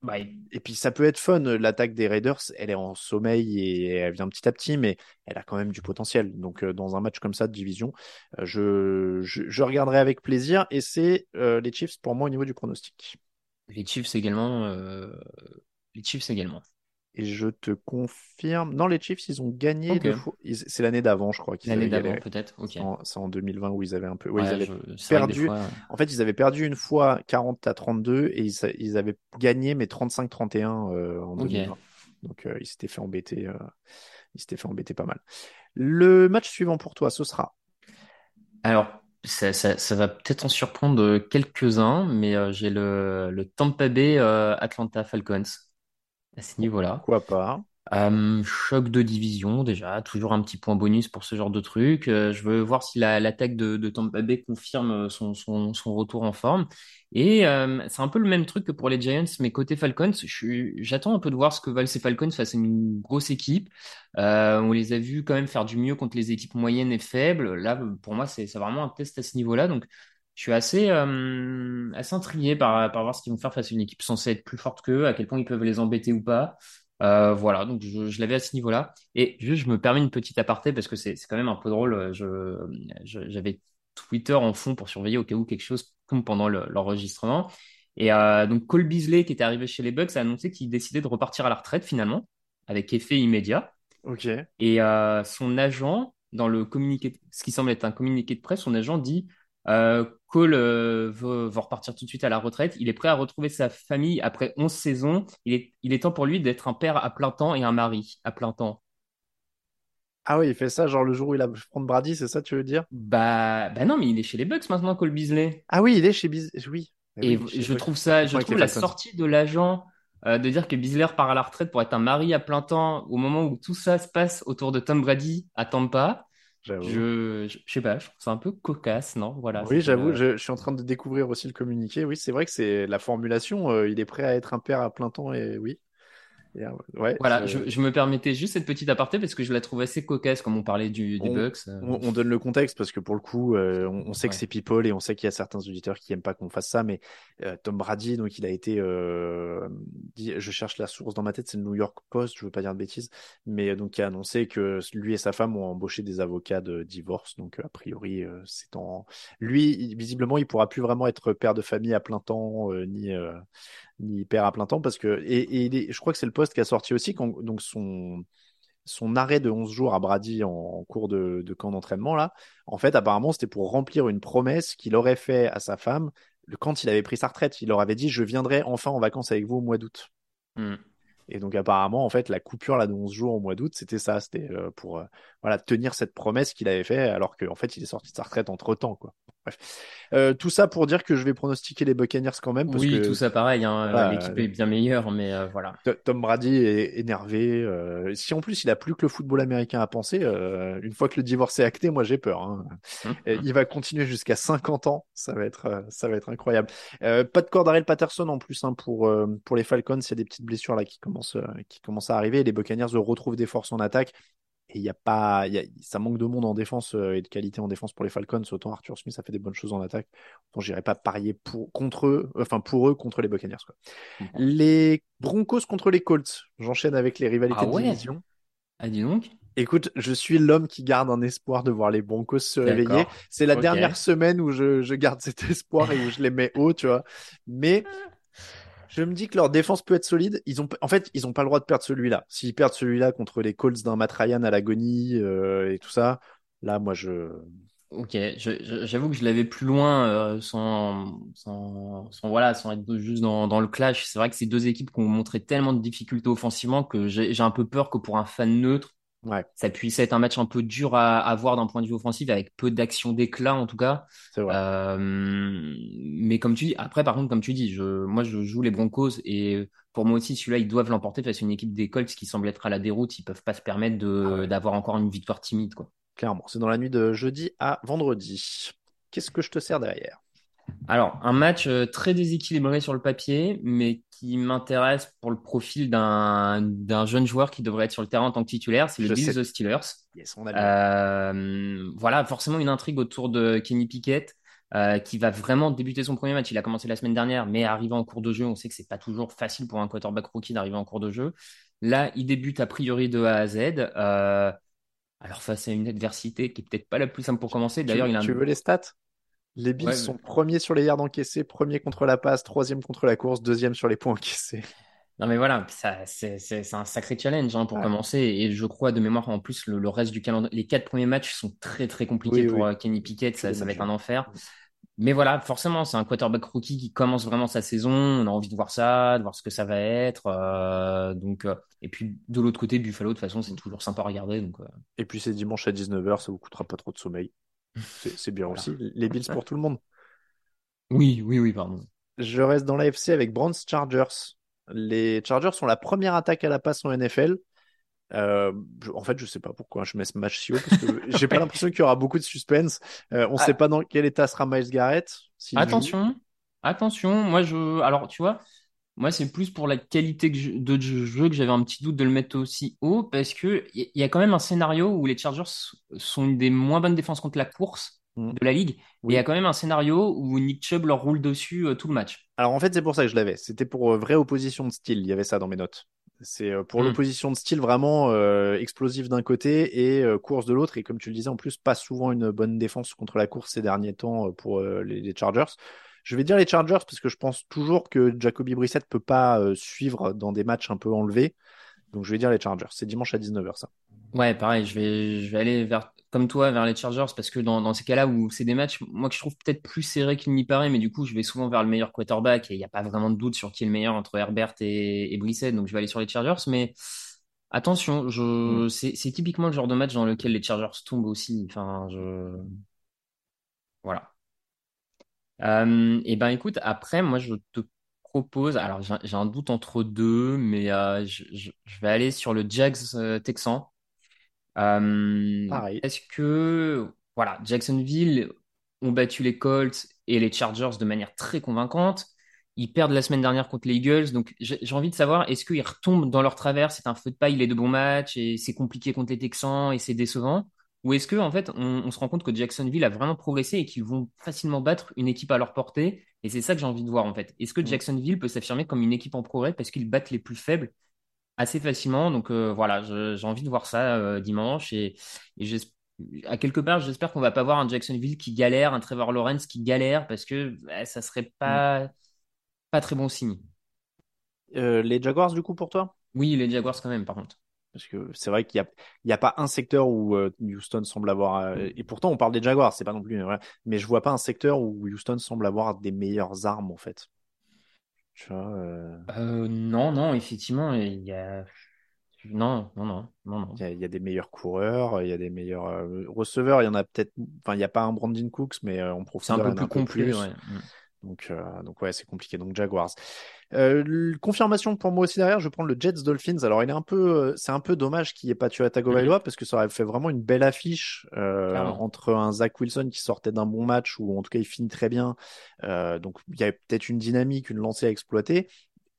Bah, et puis ça peut être fun. L'attaque des Raiders, elle est en sommeil et elle vient petit à petit, mais elle a quand même du potentiel. Donc euh, dans un match comme ça de division, euh, je, je, je regarderai avec plaisir. Et c'est les Chiefs pour moi au niveau du pronostic. les Chiefs également. Les Chiefs également. Et je te confirme. Non, les Chiefs, ils ont gagné deux fois. Ils- C'est l'année d'avant, je crois. qu'ils L'année d'avant peut-être. C'est en, c'est en 2020 où ils avaient un peu. ouais, ils avaient- je- perdu. fois, En fait, ils avaient perdu une fois 40 à 32 et ils, ils avaient gagné, mais 35-31 euh, en Ok. 2020. Donc, euh, ils s'étaient fait embêter. euh, ils s'étaient fait embêter pas mal. Le match suivant pour toi, ce sera? Alors, ça, ça, ça va peut-être en surprendre quelques-uns, mais euh, j'ai le, le Tampa Bay euh, Atlanta Falcons à ce niveau-là. Quoi pas? Euh, choc de division déjà, toujours un petit point bonus pour ce genre de truc. Euh, je veux voir si la- l'attaque de, de Tampa Bay confirme son, son, son retour en forme. Et euh, c'est un peu le même truc que pour les Giants, mais côté Falcons, j'attends un peu de voir ce que valent ces Falcons face à une grosse équipe. On les a vus quand même faire du mieux contre les équipes moyennes et faibles. Là, pour moi, c'est c'est vraiment un test à ce niveau-là. Donc, je suis assez, euh, assez intrigué par, par voir ce qu'ils vont faire face à une équipe censée être plus forte qu'eux, à quel point ils peuvent les embêter ou pas. Euh, voilà, donc je, je l'avais à ce niveau-là. Et juste, je me permets une petite aparté parce que c'est quand même un peu drôle. Je, je- j'avais Twitter en fond pour surveiller au cas où quelque chose tombe pendant le- l'enregistrement. Et euh, donc Cole Beasley, qui était arrivé chez les Bucks, a annoncé qu'il décidait de repartir à la retraite finalement, avec effet immédiat. Ok. Et euh, son agent, dans le communiqué, ce qui semble être un communiqué de presse, son agent dit euh, Cole euh, veut, veut repartir tout de suite à la retraite. Il est prêt à retrouver sa famille après 11 saisons. Il est, il est temps pour lui d'être un père à plein temps et un mari à plein temps. Ah oui, il fait ça, genre le jour où il a prendre Brady, c'est ça, tu veux dire? Bah, bah non, mais il est chez les Bucks maintenant, Cole Beasley. Ah oui, il est chez Biz. Oui. Eh Et je Bucks. trouve ça, je trouve la sortie de l'agent euh, de dire que Beasley part à la retraite pour être un mari à plein temps au moment où tout ça se passe autour de Tom Brady à Tampa. Je, je, je sais pas, je trouve ça un peu cocasse, non? Voilà. Oui, j'avoue, je suis en train de découvrir aussi le communiqué. Oui, c'est vrai que c'est la formulation. euh, il est prêt à être un père à plein temps et oui. Ouais, Voilà, je- je, me permettais juste cette petite aparté parce que je la trouve assez cocasse comme on parlait du, des On- Bucks. euh. On, on donne le contexte parce que pour le coup, euh, on, on sait que c'est people et on sait qu'il y a certains auditeurs qui aiment pas qu'on fasse ça, mais euh, Tom Brady, donc il a été, euh, dit- je cherche la source dans ma tête, c'est le New York Post, je veux pas dire de bêtises, mais euh, donc qui a annoncé que lui et sa femme ont embauché des avocats de divorce, donc a priori euh, c'est en, lui visiblement il pourra plus vraiment être père de famille à plein temps euh, ni euh, ni père à plein temps parce que et, et je crois que c'est le poste qui a sorti aussi quand, donc son son arrêt de 11 jours à Brady en, en cours de, de camp d'entraînement, là, en fait, apparemment, c'était pour remplir une promesse qu'il aurait fait à sa femme quand il avait pris sa retraite. Il leur avait dit, je viendrai enfin en vacances avec vous au mois d'août. Hmm. Et donc, apparemment, en fait, la coupure là, de 11 jours au mois d'août, c'était ça. C'était euh, pour euh, voilà, tenir cette promesse qu'il avait fait, alors qu'en fait, il est sorti de sa retraite entre temps. Quoi. Bref. Euh, tout ça pour dire que je vais pronostiquer les Buccaneers quand même. Parce Oui, que tout ça pareil, hein, Voilà, l'équipe est bien meilleure, mais euh, voilà. Tom Brady est énervé. euh, si en plus il a plus que le football américain à penser, euh, une fois que le divorce est acté, moi j'ai peur. hein. Hum, Et il va continuer jusqu'à 50 ans. Ça va être, euh, ça va être incroyable. Euh, pas de Cordarel Patterson en plus hein, pour euh, pour les Falcons. Il y a des petites blessures là qui commencent, qui commencent à arriver. Et les Buccaneers retrouvent des forces en attaque. Et il y a pas, y a, ça manque de monde en défense euh, et de qualité en défense pour les Falcons. Autant Arthur Smith a fait des bonnes choses en attaque. Autant j'irai pas parier pour, contre eux, enfin pour eux contre les Buccaneers. Quoi. Les Broncos contre les Colts. J'enchaîne avec les rivalités Ah ouais? de division. Ah, dis donc. Écoute, je suis l'homme qui garde un espoir de voir les Broncos se réveiller. C'est la dernière semaine où je, je garde cet espoir et où je les mets haut, tu vois. Mais je me dis que leur défense peut être solide. Ils ont, en fait, ils ont pas le droit de perdre celui-là. S'ils perdent celui-là contre les Colts d'un Matt Ryan à l'agonie euh, et tout ça, là, moi, je. Ok, j'avoue que je l'avais plus loin euh, sans, sans, sans, voilà, sans être juste dans, dans le clash. C'est vrai que ces deux équipes qui ont montré tellement de difficultés offensivement que j'ai un peu peur que pour un fan neutre, Ouais, ça puisse être un match un peu dur à, à voir d'un point de vue offensif, avec peu d'action d'éclat en tout cas. vrai. Euh, mais comme tu dis, après par contre, comme tu dis, je, moi je joue les Broncos et pour moi aussi celui-là ils doivent l'emporter face à une équipe des Colts qui semble être à la déroute. Ils peuvent pas se permettre Ah ouais. d'avoir encore une victoire timide quoi. Clairement, c'est dans la nuit de jeudi à vendredi. Qu'est-ce que je te sers derrière? Alors, un match euh, très déséquilibré sur le papier, mais qui m'intéresse pour le profil d'un jeune joueur qui devrait être sur le terrain en tant que titulaire, c'est Je Bills the Steelers. Yes, on a bien. Euh, voilà, forcément une intrigue autour de Kenny Pickett, euh, qui va vraiment débuter son premier match. Il a commencé la semaine dernière, mais arrivant en cours de jeu, on sait que c'est pas toujours facile pour un quarterback rookie d'arriver en cours de jeu. Là, il débute a priori de A à Z. Euh, alors face à une adversité qui est peut-être pas la plus simple pour commencer. D'ailleurs, il a un... tu veux les stats? Les Bills Ouais, sont premiers sur les yards encaissés, premier contre la passe, troisième contre la course, deuxième sur les points encaissés. Non mais voilà, ça, c'est, c'est, c'est un sacré challenge hein, pour Ouais. commencer. Et je crois de mémoire en plus le, le reste du calendrier, les quatre premiers matchs sont très très compliqués Oui, pour oui. euh, Kenny Pickett. Ça, va être un enfer. Mais voilà, forcément, c'est un quarterback rookie qui commence vraiment sa saison. On a envie de voir ça, de voir ce que ça va être. euh, donc, euh, et puis de l'autre côté, Buffalo, de toute façon, c'est toujours sympa à regarder. Donc, euh, Et puis c'est dimanche à 19h, ça vous coûtera pas trop de sommeil. C'est bien Voilà. aussi. Les Bills pour tout le monde. oui, oui, oui, pardon. Je reste dans l'AFC avec Browns Chargers. Les Chargers sont la première attaque à la passe en NFL. Euh, je- en fait, je sais pas pourquoi je mets ce match si haut parce que j'ai pas [laughs] l'impression qu'il y aura beaucoup de suspense. Euh, on Ah. sait pas dans quel état sera Miles Garrett. joue. Attention, attention. Moi, je, alors, tu vois, moi, c'est plus pour la qualité que je- de jeu que j'avais un petit doute de le mettre aussi haut parce que il y, y a quand même un scénario où les Chargers sont une des moins bonnes défenses contre la course Mm. de la ligue. Et il Oui. y a quand même un scénario où Nick Chubb leur roule dessus euh, tout le match. Alors en fait, c'est pour ça que je l'avais. C'était pour euh, vraie opposition de style. Il y avait ça dans mes notes. C'est euh, pour Mm. l'opposition de style vraiment euh, explosive d'un côté et euh, course de l'autre. Et comme tu le disais, en plus, pas souvent une bonne défense contre la course ces derniers temps euh, pour les, les Chargers. Je vais dire les Chargers parce que je pense toujours que Jacoby Brissett peut pas euh, suivre dans des matchs un peu enlevés. Donc je vais dire les Chargers. C'est dimanche à 19h ça. Ouais, pareil, je vais, je vais aller vers, comme toi, vers les Chargers parce que dans, dans ces cas-là où c'est des matchs, moi, que je trouve peut-être plus serrés qu'il n'y paraît, mais du coup, je vais souvent vers le meilleur quarterback et il n'y a pas vraiment de doute sur qui est le meilleur entre Herbert et, et Brissett, donc je vais aller sur les Chargers, mais attention, je, c'est, c'est typiquement le genre de match dans lequel les Chargers tombent aussi. Enfin, je, voilà. Euh, et ben, écoute, après, moi, je te propose, alors j'ai un doute entre deux, mais euh, je, je, je vais aller sur le Jags euh, Texan. Euh, Pareil. est-ce que, voilà, Jacksonville ont battu les Colts et les Chargers de manière très convaincante. Ils perdent la semaine dernière contre les Eagles. Donc, j'ai j'ai envie de savoir, est-ce qu'ils retombent dans leur travers? C'est un feu de paille, les deux bons matchs, et c'est compliqué contre les Texans, et c'est décevant? Ou est-ce que, en fait, on, on se rend compte que Jacksonville a vraiment progressé et qu'ils vont facilement battre une équipe à leur portée? Et c'est ça que j'ai envie de voir, en fait. Est-ce que Mm. Jacksonville peut s'affirmer comme une équipe en progrès parce qu'ils battent les plus faibles assez facilement? Donc, euh, voilà, j'ai envie de voir ça euh, dimanche. Et, à quelque part, j'espère qu'on va pas voir un Jacksonville qui galère, un Trevor Lawrence qui galère parce que bah, ça serait pas, pas très bon signe. Euh, les Jaguars du coup pour toi? Oui, les Jaguars quand même, par contre. Parce que c'est vrai qu'il y a, a pas un secteur où euh, Houston semble avoir, euh, et pourtant on parle des Jaguars, c'est pas non plus, mais je vois pas un secteur où Houston semble avoir des meilleures armes en fait. Tu vois, euh, Euh, non, non, effectivement, il y a. Non, non, non, non, non. il y a, il y a des meilleurs coureurs, il y a des meilleurs euh, receveurs, il y en a peut-être, enfin il y a pas un Brandon Cooks, mais euh, en C'est un peu plus complet, ouais. Mm. Donc, donc ouais, c'est compliqué. Donc Jaguars. Euh, confirmation pour moi aussi derrière, je prendre le Jets Dolphins. Alors il est un peu, euh, c'est un peu dommage qu'il n'y ait pas Tua Tagovailoa parce que ça aurait fait vraiment une belle affiche euh, entre un Zach Wilson qui sortait d'un bon match ou en tout cas il finit très bien. Euh, donc il y a peut-être une dynamique, une lancée à exploiter.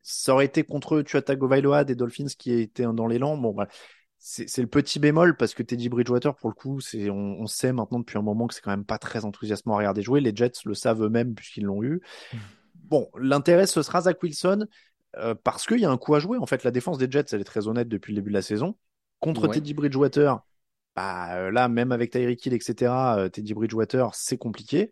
Ça aurait été contre Tua Tagovailoa des Dolphins qui étaient dans l'élan. Bon, bah, c'est le petit bémol parce que Teddy Bridgewater, pour le coup, c'est on, on, sait maintenant depuis un moment que c'est quand même pas très enthousiasmant à regarder jouer. Les Jets le savent eux-mêmes puisqu'ils l'ont eu. Mmh. Bon, l'intérêt ce sera Zach Wilson euh, parce qu'il y a un coup à jouer. En fait, la défense des Jets, elle est très honnête depuis le début de la saison. Contre Teddy Bridgewater, bah, euh, là, même avec Tyreek Hill, etc., euh, Teddy Bridgewater, c'est compliqué.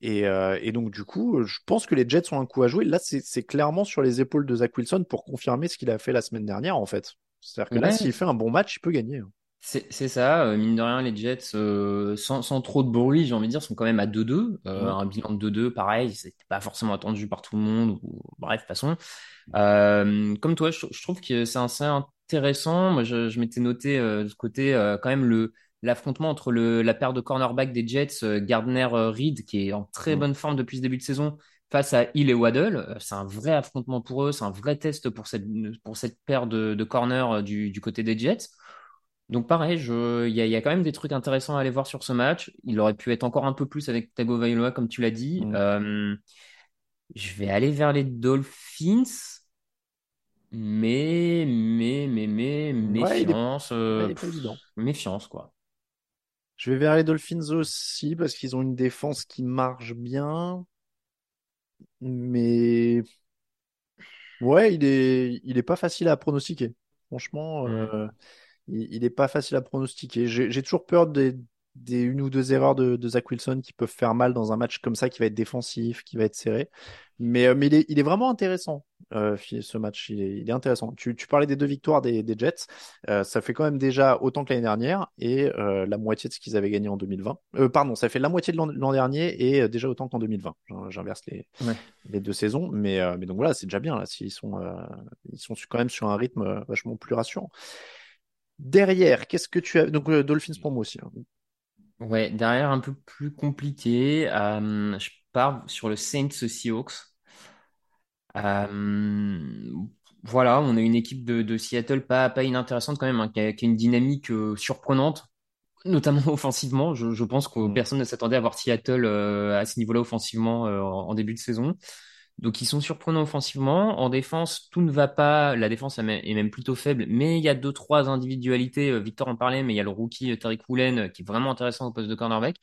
Et, et, donc, du coup, je pense que les Jets ont un coup à jouer. Là, c'est clairement sur les épaules de Zach Wilson pour confirmer ce qu'il a fait la semaine dernière, en fait. C'est-à-dire que là, s'il fait un bon match, il peut gagner. C'est ça, euh, mine de rien, les Jets, euh, sans, sans, trop de bruit, j'ai envie de dire, sont quand même à 2-2. Euh, un bilan de 2-2, pareil, c'était pas forcément attendu par tout le monde. Ou... Bref, passons. comme toi, je, trouve que c'est assez intéressant. Moi, je, je m'étais noté de ce côté quand même le l'affrontement entre le, la paire de cornerback des Jets, Gardner-Reed, qui est en très bonne forme depuis ce début de saison, face à Hill et Waddle. C'est un vrai affrontement pour eux, c'est un vrai test pour cette, pour cette paire de, de corners du, du côté des Jets. Donc pareil, il y, y, a quand même des trucs intéressants à aller voir sur ce match. Il aurait pu être encore un peu plus avec Tagovailoa, comme tu l'as dit. Mm. Euh, je vais aller vers les Dolphins, mais mais mais mais méfiance, euh, méfiance quoi. Je vais vers les Dolphins aussi parce qu'ils ont une défense qui marche bien, mais ouais, il est il est pas facile à pronostiquer. Franchement. Mm. Euh, il n'est pas facile à pronostiquer. J'ai toujours peur des, des, une ou deux erreurs de, de, Zach Wilson qui peuvent faire mal dans un match comme ça qui va être défensif, qui va être serré. Mais, euh, mais il, est, il est vraiment intéressant, euh, ce match. Il est, il est intéressant. Tu, tu, parlais des deux victoires des, des Jets. Euh, ça fait quand même déjà autant que l'année dernière et euh, la moitié de ce qu'ils avaient gagné en 2020. Euh, pardon, ça fait la moitié de l'an dernier et euh, déjà autant qu'en 2020. J'inverse les, les deux saisons. Mais, mais donc voilà, c'est déjà bien là. S'ils sont, ils sont quand même sur un rythme vachement plus rassurant. Derrière, qu'est-ce que tu as Donc euh, Dolphins pour moi aussi. Hein. Ouais, derrière un peu plus compliqué. Euh, je pars sur le Saints Seahawks. Euh, voilà, on a une équipe de, Seattle pas, pas inintéressante quand même, hein, qui, a, une dynamique surprenante, notamment [laughs] offensivement. Je, pense que mm. personne ne s'attendait à voir Seattle à ce niveau-là offensivement en, début de saison. Donc ils sont surprenants offensivement. En défense, tout ne va pas. La défense est même plutôt faible, mais il y a deux trois individualités. Euh, Victor en parlait, mais il y a le rookie euh, Tariq Woolen euh, qui est vraiment intéressant au poste de cornerback.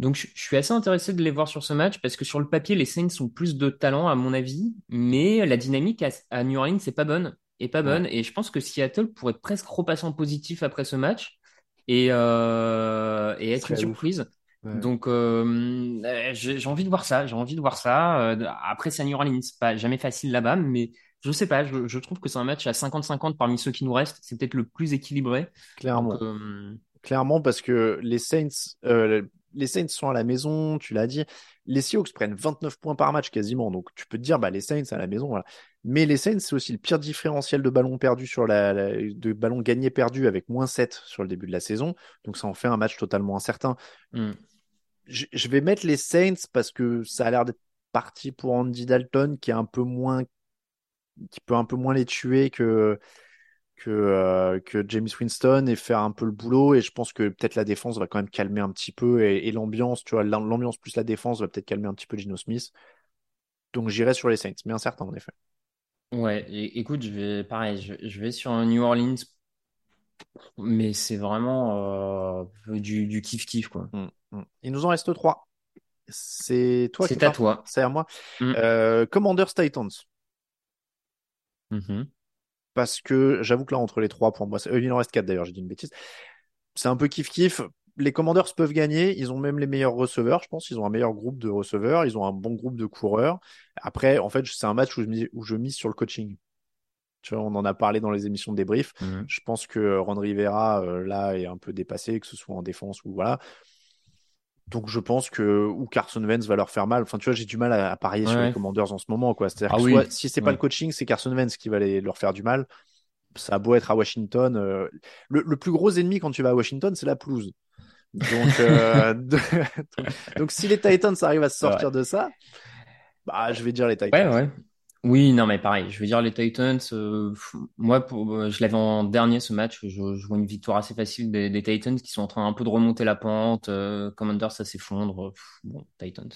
Donc je, suis assez intéressé de les voir sur ce match parce que sur le papier, les Saints ont plus de talent à mon avis, mais la dynamique à, New Orleans c'est pas bonne et pas bonne. Et je pense que Seattle pourrait presque repasser en positif après ce match et, euh, et être une surprise. Donc euh, euh, j'ai envie de voir ça, j'ai envie de voir ça. Euh, après c'est New Orleans, pas jamais facile là-bas, mais je sais pas, je, trouve que c'est un match à 50-50 parmi ceux qui nous restent. C'est peut-être le plus équilibré. Clairement. Clairement parce que les Saints, les Saints sont à la maison, tu l'as dit. Les Seahawks prennent 29 points par match quasiment, donc tu peux te dire bah les Saints à la maison, voilà. Mais les Saints c'est aussi le pire différentiel de ballons perdus sur la, de ballons gagnés perdus avec moins 7 sur le début de la saison, donc ça en fait un match totalement incertain. Hmm je vais mettre les Saints parce que ça a l'air d'être parti pour Andy Dalton qui est un peu moins qui peut un peu moins les tuer que que, euh, que James Winston et faire un peu le boulot. Et je pense que peut-être la défense va quand même calmer un petit peu et, l'ambiance tu vois l'ambiance plus la défense va peut-être calmer un petit peu Gino Smith. Donc j'irai sur les Saints mais incertain en effet. Ouais écoute je vais pareil je, vais sur New Orleans mais c'est vraiment euh, du, du kiff kiff quoi. Mm. Mm. Il nous en reste trois. C'est toi C'est à toi. C'est à moi. Mm. Euh, Commanders Titans. Mm-hmm. Parce que j'avoue que là, entre les trois, pour moi, euh, il en reste quatre d'ailleurs, j'ai dit une bêtise. C'est un peu kiff-kiff. Les Commanders peuvent gagner. Ils ont même les meilleurs receveurs, je pense. Ils ont un meilleur groupe de receveurs. Ils ont un bon groupe de coureurs. Après, en fait, c'est un match où je, mise, où je mise sur le coaching. Tu vois, on en a parlé dans les émissions de débrief. Mm-hmm. Je pense que Ron Rivera, euh, là, est un peu dépassé, que ce soit en défense ou voilà. Donc je pense que ou Carson Wentz va leur faire mal. Enfin tu vois j'ai du mal à, parier sur les Commanders en ce moment quoi. C'est-à-dire ah que si c'est pas le coaching c'est Carson Wentz qui va les, leur faire du mal. Ça a beau être à Washington. Euh, le, plus gros ennemi quand tu vas à Washington c'est la pelouse. Donc euh, [laughs] [laughs] donc, si les Titans arrivent à se sortir de ça, bah je vais dire les Titans. Ouais ouais. Oui, non, mais pareil, je veux dire, les Titans, euh, moi, pour, euh, je l'avais en dernier ce match, je, je, vois une victoire assez facile des, des, Titans qui sont en train un peu de remonter la pente, euh, Commanders, ça s'effondre. Bon, Titans.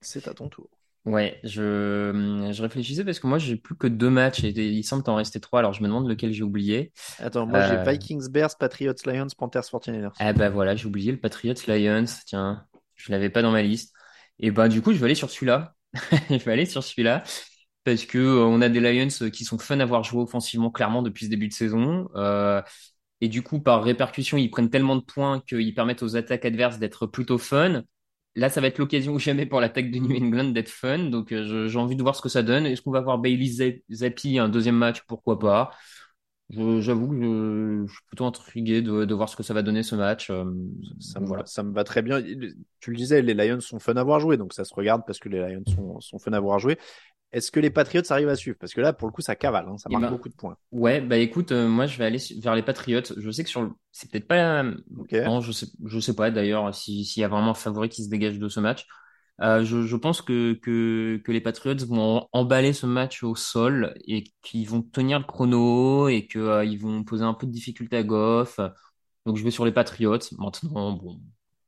C'est à ton tour. Ouais, je, je réfléchissais parce que moi j'ai plus que deux matchs et il semble t'en rester trois, alors je me demande lequel j'ai oublié. Attends, moi j'ai Euh, Vikings, Bears, Patriots, Lions, Panthers, 49ers. Ah bah voilà, j'ai oublié le Patriots Lions, tiens, je l'avais pas dans ma liste. Et bah du coup je vais aller sur celui-là. [laughs] Vais aller sur celui-là parce que euh, on a des Lions euh, qui sont fun à voir jouer offensivement clairement depuis ce début de saison. Euh, et du coup par répercussion ils prennent tellement de points qu'ils permettent aux attaques adverses d'être plutôt fun. Là ça va être l'occasion ou jamais pour l'attaque de New England d'être fun. Donc euh, j'ai envie de voir ce que ça donne. Est-ce qu'on va voir Bailey Zapp- Zappi un deuxième match? Pourquoi pas? Je- J'avoue que je, je suis plutôt intrigué de, de voir ce que ça va donner ce match. Euh, Ça me, voilà. ça me va très bien. Tu le disais, les Lions sont fun à voir jouer, donc ça se regarde parce que les Lions sont, sont fun à voir jouer. Est-ce que les Patriots arrivent à suivre? Parce que là, pour le coup, ça cavale, hein, ça Eh marque ben, beaucoup de points. Ouais, bah écoute, euh, moi je vais aller vers les Patriots. Je sais que sur le... c'est peut-être pas. Ok. Non, je sais, je sais pas d'ailleurs si, s'il y a vraiment un favori qui se dégage de ce match. Euh, je, je pense que, que, que les Patriots vont emballer ce match au sol et qu'ils vont tenir le chrono et que, euh, ils vont poser un peu de difficulté à Goff. Donc je vais sur les Patriots. Maintenant, bon.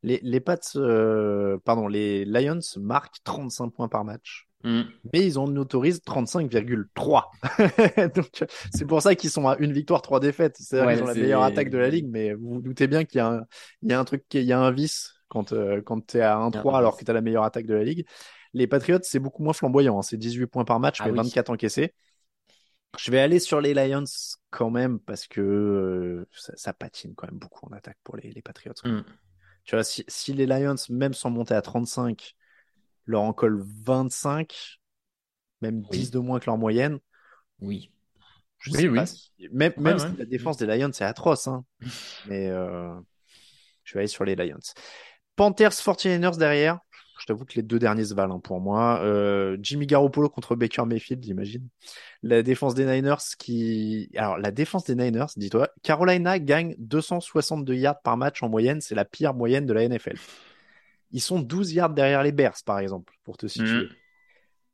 Les, les Pats, euh, pardon, les Lions marquent 35 points par match. Hmm. mais ils en autorisent 35,3. [laughs] Donc, c'est pour ça qu'ils sont à une victoire, trois défaites. C'est-à-dire Ouais, qu'ils ont la meilleure attaque de la ligue, mais vous vous doutez bien qu'il y a un, il y a un truc, il y a un vice quand, euh, quand tu es à Il y a un 1-3 alors que tu as la meilleure attaque de la ligue. Les Patriots, c'est beaucoup moins flamboyant. hein. C'est 18 points par match, Ah mais oui. 24 encaissés. Je vais aller sur les Lions quand même parce que euh, ça, ça patine quand même beaucoup en attaque pour les, les Patriots. Hmm. Tu vois, si, si les Lions, même sans monter à 35, leur en collent 25, même Oui. 10 de moins que leur moyenne, Oui. je Oui, sais oui. pas si- Même, Ouais, même ouais. si la défense des Lions c'est atroce, hein. [laughs] mais euh, je vais aller sur les Lions. Panthers 49ers derrière. Je t'avoue que les deux derniers se valent hein, pour moi. Euh, Jimmy Garoppolo contre Baker Mayfield, j'imagine. La défense des Niners qui... Alors, la défense des Niners, dis-toi, Carolina gagne 262 yards par match en moyenne. C'est la pire moyenne de la NFL. Ils sont 12 yards derrière les Bears, par exemple, pour te situer. Mhm.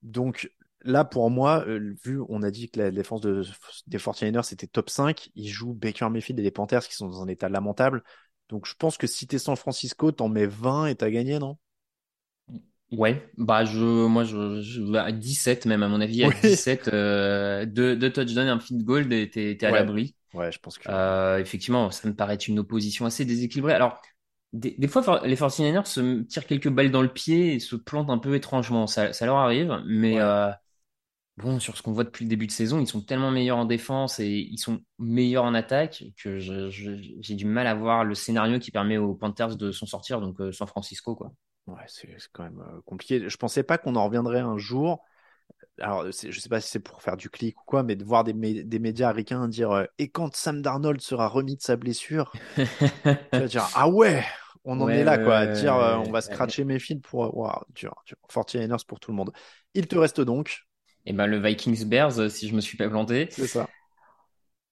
Donc là, pour moi, euh, vu, on a dit que la défense de, des 49ers c'était top 5, ils jouent Baker Mayfield et les Panthers qui sont dans un état lamentable. Donc je pense que si t'es San Francisco, t'en mets 20 et t'as gagné, non? Ouais, bah je, moi je, je à 17 même à mon avis à Oui. 17 euh, deux, deux touchdowns et un field goal et t'es t'es à Ouais. l'abri. Ouais, je pense que. Euh, effectivement, ça me paraît une opposition assez déséquilibrée. Alors des, des fois les 49ers se tirent quelques balles dans le pied et se plantent un peu étrangement, ça, ça leur arrive, mais Ouais. euh, bon sur ce qu'on voit depuis le début de saison, ils sont tellement meilleurs en défense et ils sont meilleurs en attaque que j'ai du mal à voir le scénario qui permet aux Panthers de s'en sortir, donc euh, San Francisco quoi. Ouais, c'est quand même euh, compliqué. Je pensais pas qu'on en reviendrait un jour. Alors, je sais pas si c'est pour faire du clic ou quoi, mais de voir des, mé- des médias ricains dire euh, Et quand Sam Darnold sera remis de sa blessure? Tu vas dire Ah ouais, on en Ouais, est là, quoi. à dire euh, on va scratcher mes fils pour. Waouh, dur, dur. 49ers pour tout le monde. Il te reste donc. Et ben le Vikings Bears, euh, si je me suis pas planté. C'est ça.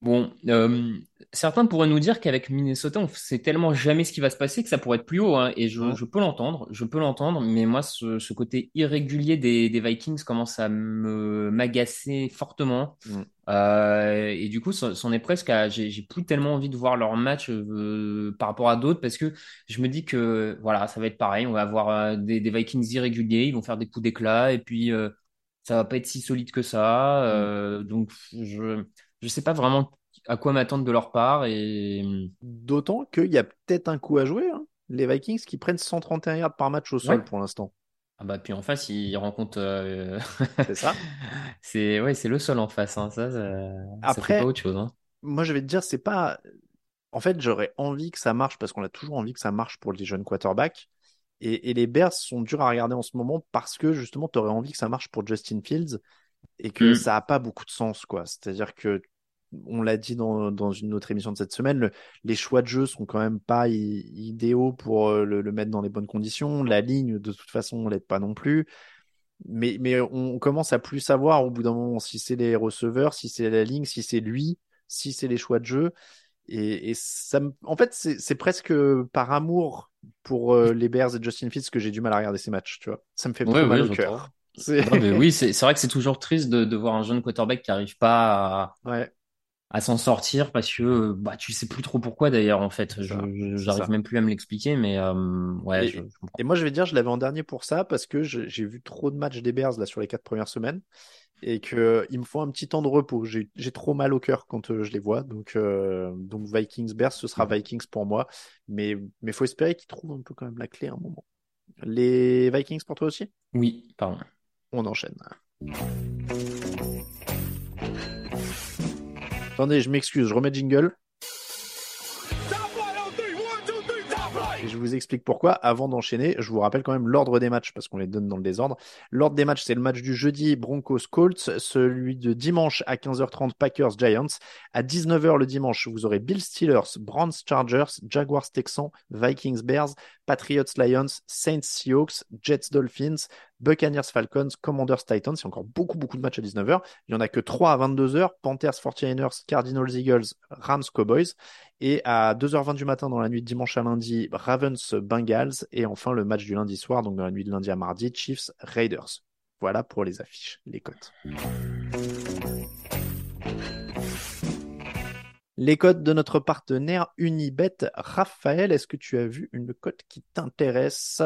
Bon, euh, certains pourraient nous dire qu'avec Minnesota, on sait tellement jamais ce qui va se passer que ça pourrait être plus haut, hein, et je, Ouais. je peux l'entendre, je peux l'entendre, mais moi, ce, ce côté irrégulier des, des Vikings commence à me m'agacer fortement. Euh, et du coup, c'en est presque à, j'ai plus tellement envie de voir leur match euh, par rapport à d'autres parce que je me dis que voilà, ça va être pareil, on va avoir des, des Vikings irréguliers, ils vont faire des coups d'éclat et puis ça va pas être si solide que ça. Euh, donc je je sais pas vraiment à quoi m'attendre de leur part et D'autant qu'il y a peut-être un coup à jouer. hein. Les Vikings qui prennent 131 yards par match au sol Ouais. pour l'instant. ah bah puis en face ils rencontrent euh, [laughs] C'est ça. [laughs] c'est ouais c'est le sol en face hein. ça, ça ça Après- fait pas autre chose hein. Moi, je vais te dire, c'est pas. En fait, j'aurais envie que ça marche parce qu'on a toujours envie que ça marche pour les jeunes quarterbacks. Et, et les Bears sont durs à regarder en ce moment parce que justement, tu aurais envie que ça marche pour Justin Fields et que Mm. ça a pas beaucoup de sens, quoi. C'est-à-dire que, on l'a dit dans, dans une autre émission de cette semaine, le- les choix de jeu sont quand même pas idéaux pour euh, le, le mettre dans les bonnes conditions. La ligne, de toute façon, on l'aide pas non plus. Mais, mais on commence à plus savoir au bout d'un moment si c'est les receveurs, si c'est la ligne, si c'est lui, si c'est les choix de jeu. Et, et ça me... en fait, c'est presque par amour pour euh, les Bears et Justin Fields que j'ai du mal à regarder ces matchs, tu vois. Ça me fait Ouais, trop mal ouais, au cœur. C'est- Non, mais oui, [laughs] c'est vrai que c'est toujours triste de, de voir un jeune quarterback qui arrive pas à, Ouais. à s'en sortir parce que bah tu sais plus trop pourquoi d'ailleurs en fait. J'arrive même plus à me l'expliquer, mais euh, ouais, Et- je, je comprends. Et moi, je vais dire, je l'avais en dernier pour ça parce que j'ai vu trop de matchs des Bears là sur les quatre premières semaines et que il me faut un petit temps de repos. J'ai trop mal au cœur quand euh, je les vois. Donc, euh, donc Vikings Bears, ce sera Vikings pour moi. Mais mais faut espérer qu'ils trouvent un peu quand même la clé à un moment. Les Vikings pour toi aussi? Oui, pardon. On enchaîne. Attendez, je m'excuse, je remets jingle. Je vous explique pourquoi. Avant d'enchaîner, je vous rappelle quand même l'ordre des matchs parce qu'on les donne dans le désordre. L'ordre des matchs, c'est le match du jeudi Broncos Colts, celui de dimanche à 15h30 Packers Giants. À 19h le dimanche, vous aurez Bills Steelers, Browns Chargers, Jaguars Texans, Vikings Bears, Patriots Lions, Saints Seahawks, Jets Dolphins, Buccaneers Falcons, Commanders Titans. Il y a encore beaucoup beaucoup de matchs à 19h. Il y en a que 3 à 22h, Panthers 49ers, Cardinals Eagles, Rams Cowboys. Et à 2h20 du matin dans la nuit de dimanche à lundi, Ravens Bengals. Et enfin le match du lundi soir, donc dans la nuit de lundi à mardi, Chiefs Raiders. Voilà pour les affiches, les cotes. Les cotes de notre partenaire Unibet. Raphaël, est-ce que tu as vu une cote qui t'intéresse?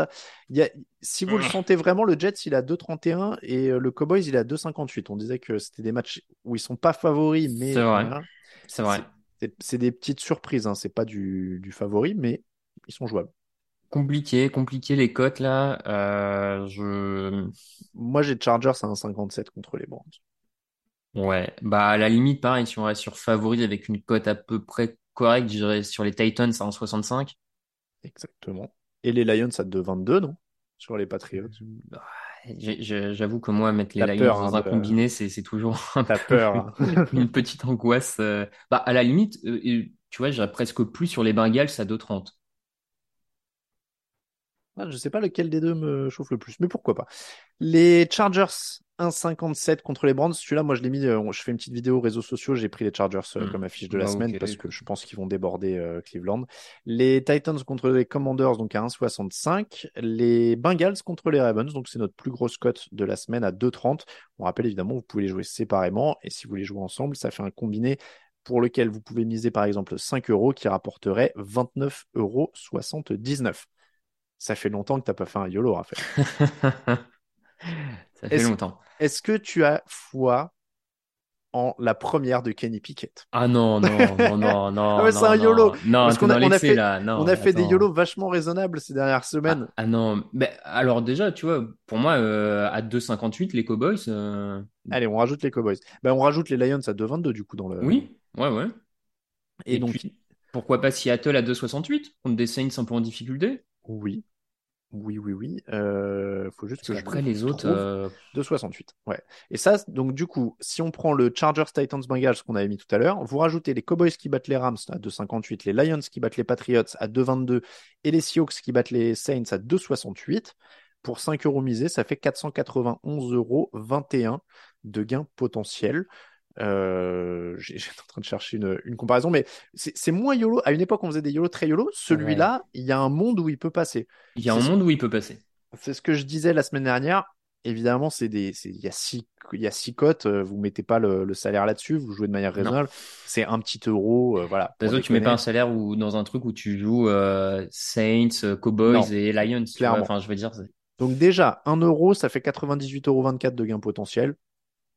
Si vous le sentez vraiment, le Jets, il a 2,31 et euh, le Cowboys, il a 2,58. On disait que c'était des matchs où ils sont pas favoris, mais C'est vrai. voilà. C'est vrai. C'est- C'est des petites surprises, hein. C'est pas du, du favori, mais ils sont jouables. Compliqué, compliqué les cotes là. Euh, je Moi, j'ai Chargers à 1,57 contre les Browns. Ouais, bah à la limite, pareil, si on reste sur favori avec une cote à peu près correcte, je dirais sur les Titans à 1,65. Exactement. Et les Lions à 2,22, non? Sur les Patriots. Bah, j'ai- J'avoue que moi, mettre les Lions peur, dans hein, un de- combiné, c'est toujours un [laughs] T'as peu peur, hein. [laughs] une petite angoisse. euh. Bah à la limite, euh, tu vois, j'irais presque plus sur les Bengals à 2,30. Ah, je sais pas lequel des deux me chauffe le plus, mais pourquoi pas. Les Chargers 1,57 contre les Browns. Celui-là, moi, je l'ai mis. euh, je fais une petite vidéo aux réseaux sociaux. J'ai pris les Chargers euh, Hmm. comme affiche de la Bah, semaine parce que je pense qu'ils vont déborder euh, Cleveland. Les Titans contre les Commanders, donc à 1,65. Les Bengals contre les Ravens, donc c'est notre plus grosse cote de la semaine à 2,30. On rappelle évidemment, vous pouvez les jouer séparément et si vous les jouez ensemble, ça fait un combiné pour lequel vous pouvez miser par exemple 5 euros qui rapporterait 29,79 euros. Ça fait longtemps que t'as pas fait un YOLO, Raphaël. [laughs] Ça fait Est-ce- longtemps. Est-ce que tu as foi en la première de Kenny Pickett? Ah non, non, non, non, [laughs] non. Ah ouais, non, c'est un. YOLO. Non, Parce a- on a l'excès, fait- là. Non, On a fait des. YOLO vachement raisonnables ces dernières semaines. Ah non, ben, alors déjà, tu vois, pour moi, euh, à 2,58, les Cowboys, euh, Allez, on rajoute les Cowboys. Ben, on rajoute les Lions à 2,22 du coup dans le. oui, ouais, ouais. Et, Et donc, puis, pourquoi pas Seattle à 2,68 contre des Saints un peu en difficulté? oui. Oui, oui, oui. Euh, faut juste Parce que je qu'après, le les autres, euh, 2,68. Ouais. Et ça, donc du coup, si on prend le Chargers Titans Bengals qu'on avait mis tout à l'heure, vous rajoutez les Cowboys qui battent les Rams à 2,58, les Lions qui battent les Patriots à 2,22 et les Seahawks qui battent les Saints à 2,68. Pour 5 euros misés, ça fait 491,21 euros de gain potentiel. Euh, [laughs] J'étais en train de chercher une, une comparaison, mais c'est moins YOLO. À une époque, on faisait des YOLO très YOLO. Celui-là, il y a un monde où il peut passer. il y a un monde où il peut passer. C'est ce que je disais la semaine dernière. Évidemment, c'est des, il y a six, il y a six cotes. euh, Vous mettez pas le, le salaire là-dessus. Vous jouez de manière raisonnable. C'est un petit euro, euh, voilà. Pour raison, tu mets pas un salaire ou dans un truc où tu joues euh, Saints, euh, Cowboys Non, et Lions. clairement. Enfin, je veux dire, Donc déjà, un euro, ça fait 98,24 euros de gain potentiel.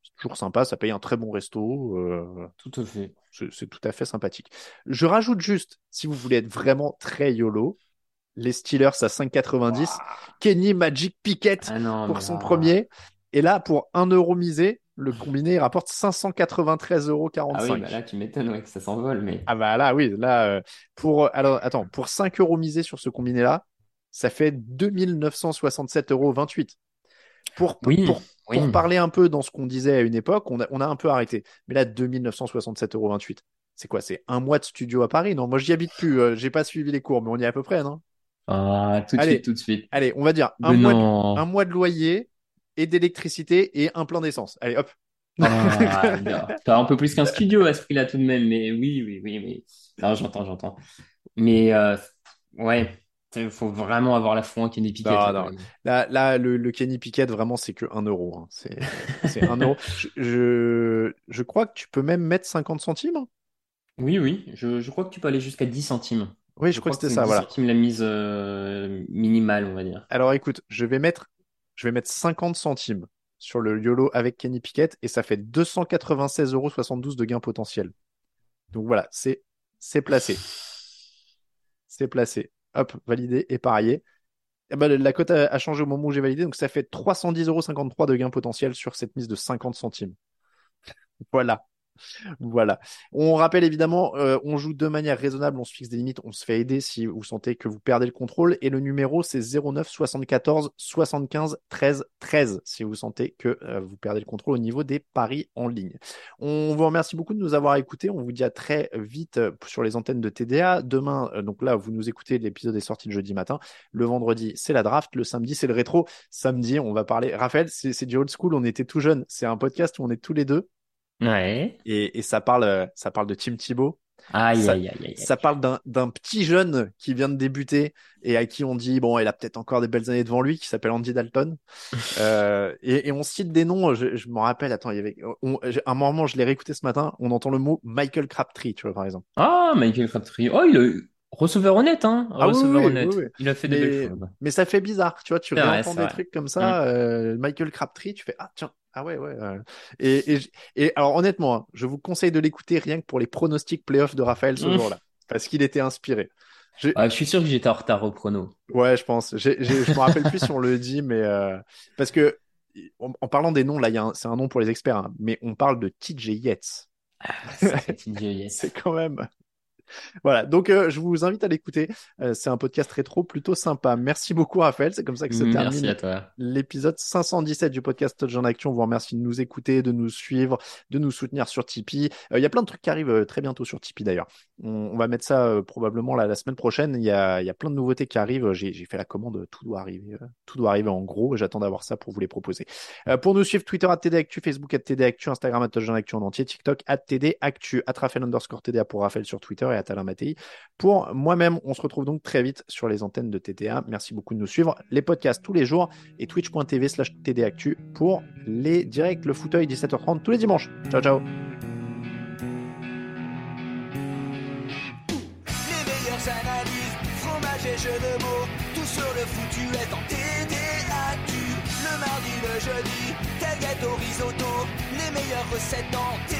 C'est toujours sympa. Ça paye un très bon resto. euh, tout à fait. c'est tout à fait sympathique. Je rajoute juste, si vous voulez être vraiment très YOLO, les Steelers à 5,90. Kenny Magic Pickett Ah non, pour son premier. Et là, pour 1 euro misé, le combiné [laughs] rapporte 593,45 euros. Ah oui, bah là, tu m'étonnes, ouais, que ça s'envole, mais. Ah bah là, oui, là, euh, pour, alors, attends, pour 5 euros misés sur ce combiné-là, ça fait 2967,28 euros. Pour, Oui, pour, oui. pour parler un peu dans ce qu'on disait à une époque, on a, on a un peu arrêté. Mais là, 2967,28 euros. C'est quoi? C'est un mois de studio à Paris? Non, moi, j'y habite plus. euh, j'ai pas suivi les cours, mais on y est à peu près, non? Ah, tout de Allez. suite, tout de suite. Allez, on va dire un mois, de, non. un mois de loyer et d'électricité et un plein d'essence. Allez, hop. Ah. T'as un peu plus qu'un studio à ce prix-là tout de même, mais oui, oui, oui, oui. Non, j'entends, j'entends. Mais euh, ouais, il faut vraiment avoir la foi en Kenny Pickett. Non, là, non. Là, là le, le Kenny Pickett, vraiment, c'est que 1 euro. hein. C'est, c'est 1 euro. [laughs] Je, je, je crois que tu peux même mettre 50 centimes. hein. Oui, oui, je, je crois que tu peux aller jusqu'à 10 centimes. Oui, je, crois que c'était ça, 10 voilà. centimes la mise euh, minimale, on va dire. Alors écoute, je vais mettre, je vais mettre 50 centimes sur le YOLO avec Kenny Pickett et ça fait 296,72 euros de gain potentiel. Donc voilà, c'est placé. C'est placé. Hop, validé et parié. Eh ben, la cote a, changé au moment où j'ai validé, donc ça fait 310,53 euros de gain potentiel sur cette mise de 50 centimes. Voilà. Voilà. On rappelle évidemment, euh, on joue de manière raisonnable, on se fixe des limites, on se fait aider si vous sentez que vous perdez le contrôle. Et le numéro, c'est 09 74 75 13 13 si vous sentez que euh, vous perdez le contrôle au niveau des paris en ligne. On vous remercie beaucoup de nous avoir écoutés. On vous dit à très vite euh, sur les antennes de TDA. Demain, donc là, vous nous écoutez, l'épisode est sorti le jeudi matin. Le vendredi, c'est la draft. Le samedi, c'est le rétro. Samedi, on va parler. Raphaël, c'est du old school. On était tout jeunes. C'est un podcast où on est tous les deux Ouais. et, et ça parle, euh, ça parle de Tim Thibault. Aïe, Ça- aïe, aïe, aïe. Ça parle d'un d'un petit jeune qui vient de débuter et à qui on dit bon, il a peut-être encore des belles années devant lui, qui s'appelle Andy Dalton. [laughs] Euh, et, et on cite des noms. Je, je me rappelle. Attends, il y avait on- un moment, je l'ai réécouté ce matin. On entend le mot Michael Crabtree, tu vois par exemple. Ah, Michael Crabtree. Oh, il a receveur honnête, hein. Ah oui, receveur oui, honnête. oui, oui. Il a fait des Mais- belles choses. Mais ça fait bizarre, tu vois. Tu réentends des trucs comme ça. euh, Michael Crabtree, tu fais ah tiens. Ah ouais, ouais. Et, et, j- et alors honnêtement, hein, je vous conseille de l'écouter rien que pour les pronostics playoffs de Raphaël ce jour-là, parce qu'il était inspiré. Ah, je suis sûr que j'étais en retard au chrono. Ouais, je pense. J'ai, j'ai- je me rappelle plus si on le dit, mais euh, parce que en, en parlant des noms, là, il y a un- c'est un nom pour les experts, hein, mais on parle de TJ Yates. Ah, TJ Yates. [laughs] C'est quand même. Voilà, donc euh, je vous invite à l'écouter. Euh, c'est un podcast rétro plutôt sympa. Merci beaucoup, Raphaël. C'est comme ça que se Merci termine à l'épisode 517 du podcast Touchdown Action. On vous remercie de nous écouter, de nous suivre, de nous soutenir sur Tipeee. Euh, Il y a plein de trucs qui arrivent très bientôt sur Tipeee d'ailleurs. On, on va mettre ça probablement la, la semaine prochaine. Il y a, y a plein de nouveautés qui arrivent. J'ai j'ai fait la commande, tout doit arriver. tout doit arriver en gros. J'attends d'avoir ça pour vous les proposer. Pour nous suivre, Twitter at TD Actu, Facebook at TD Actu, Instagram at Touchdown Actu en entier, TikTok at TD Actu, at Raphaël underscore TDA pour Raphaël sur Twitter et pour moi-même. On se retrouve donc très vite sur les antennes de TTA. Merci beaucoup de nous suivre. Les podcasts tous les jours et twitch.tv slash tdactu pour les directs, le fauteuil 17h30 tous les dimanches. Ciao, ciao. Tout foutu est en jeudi, les meilleures recettes.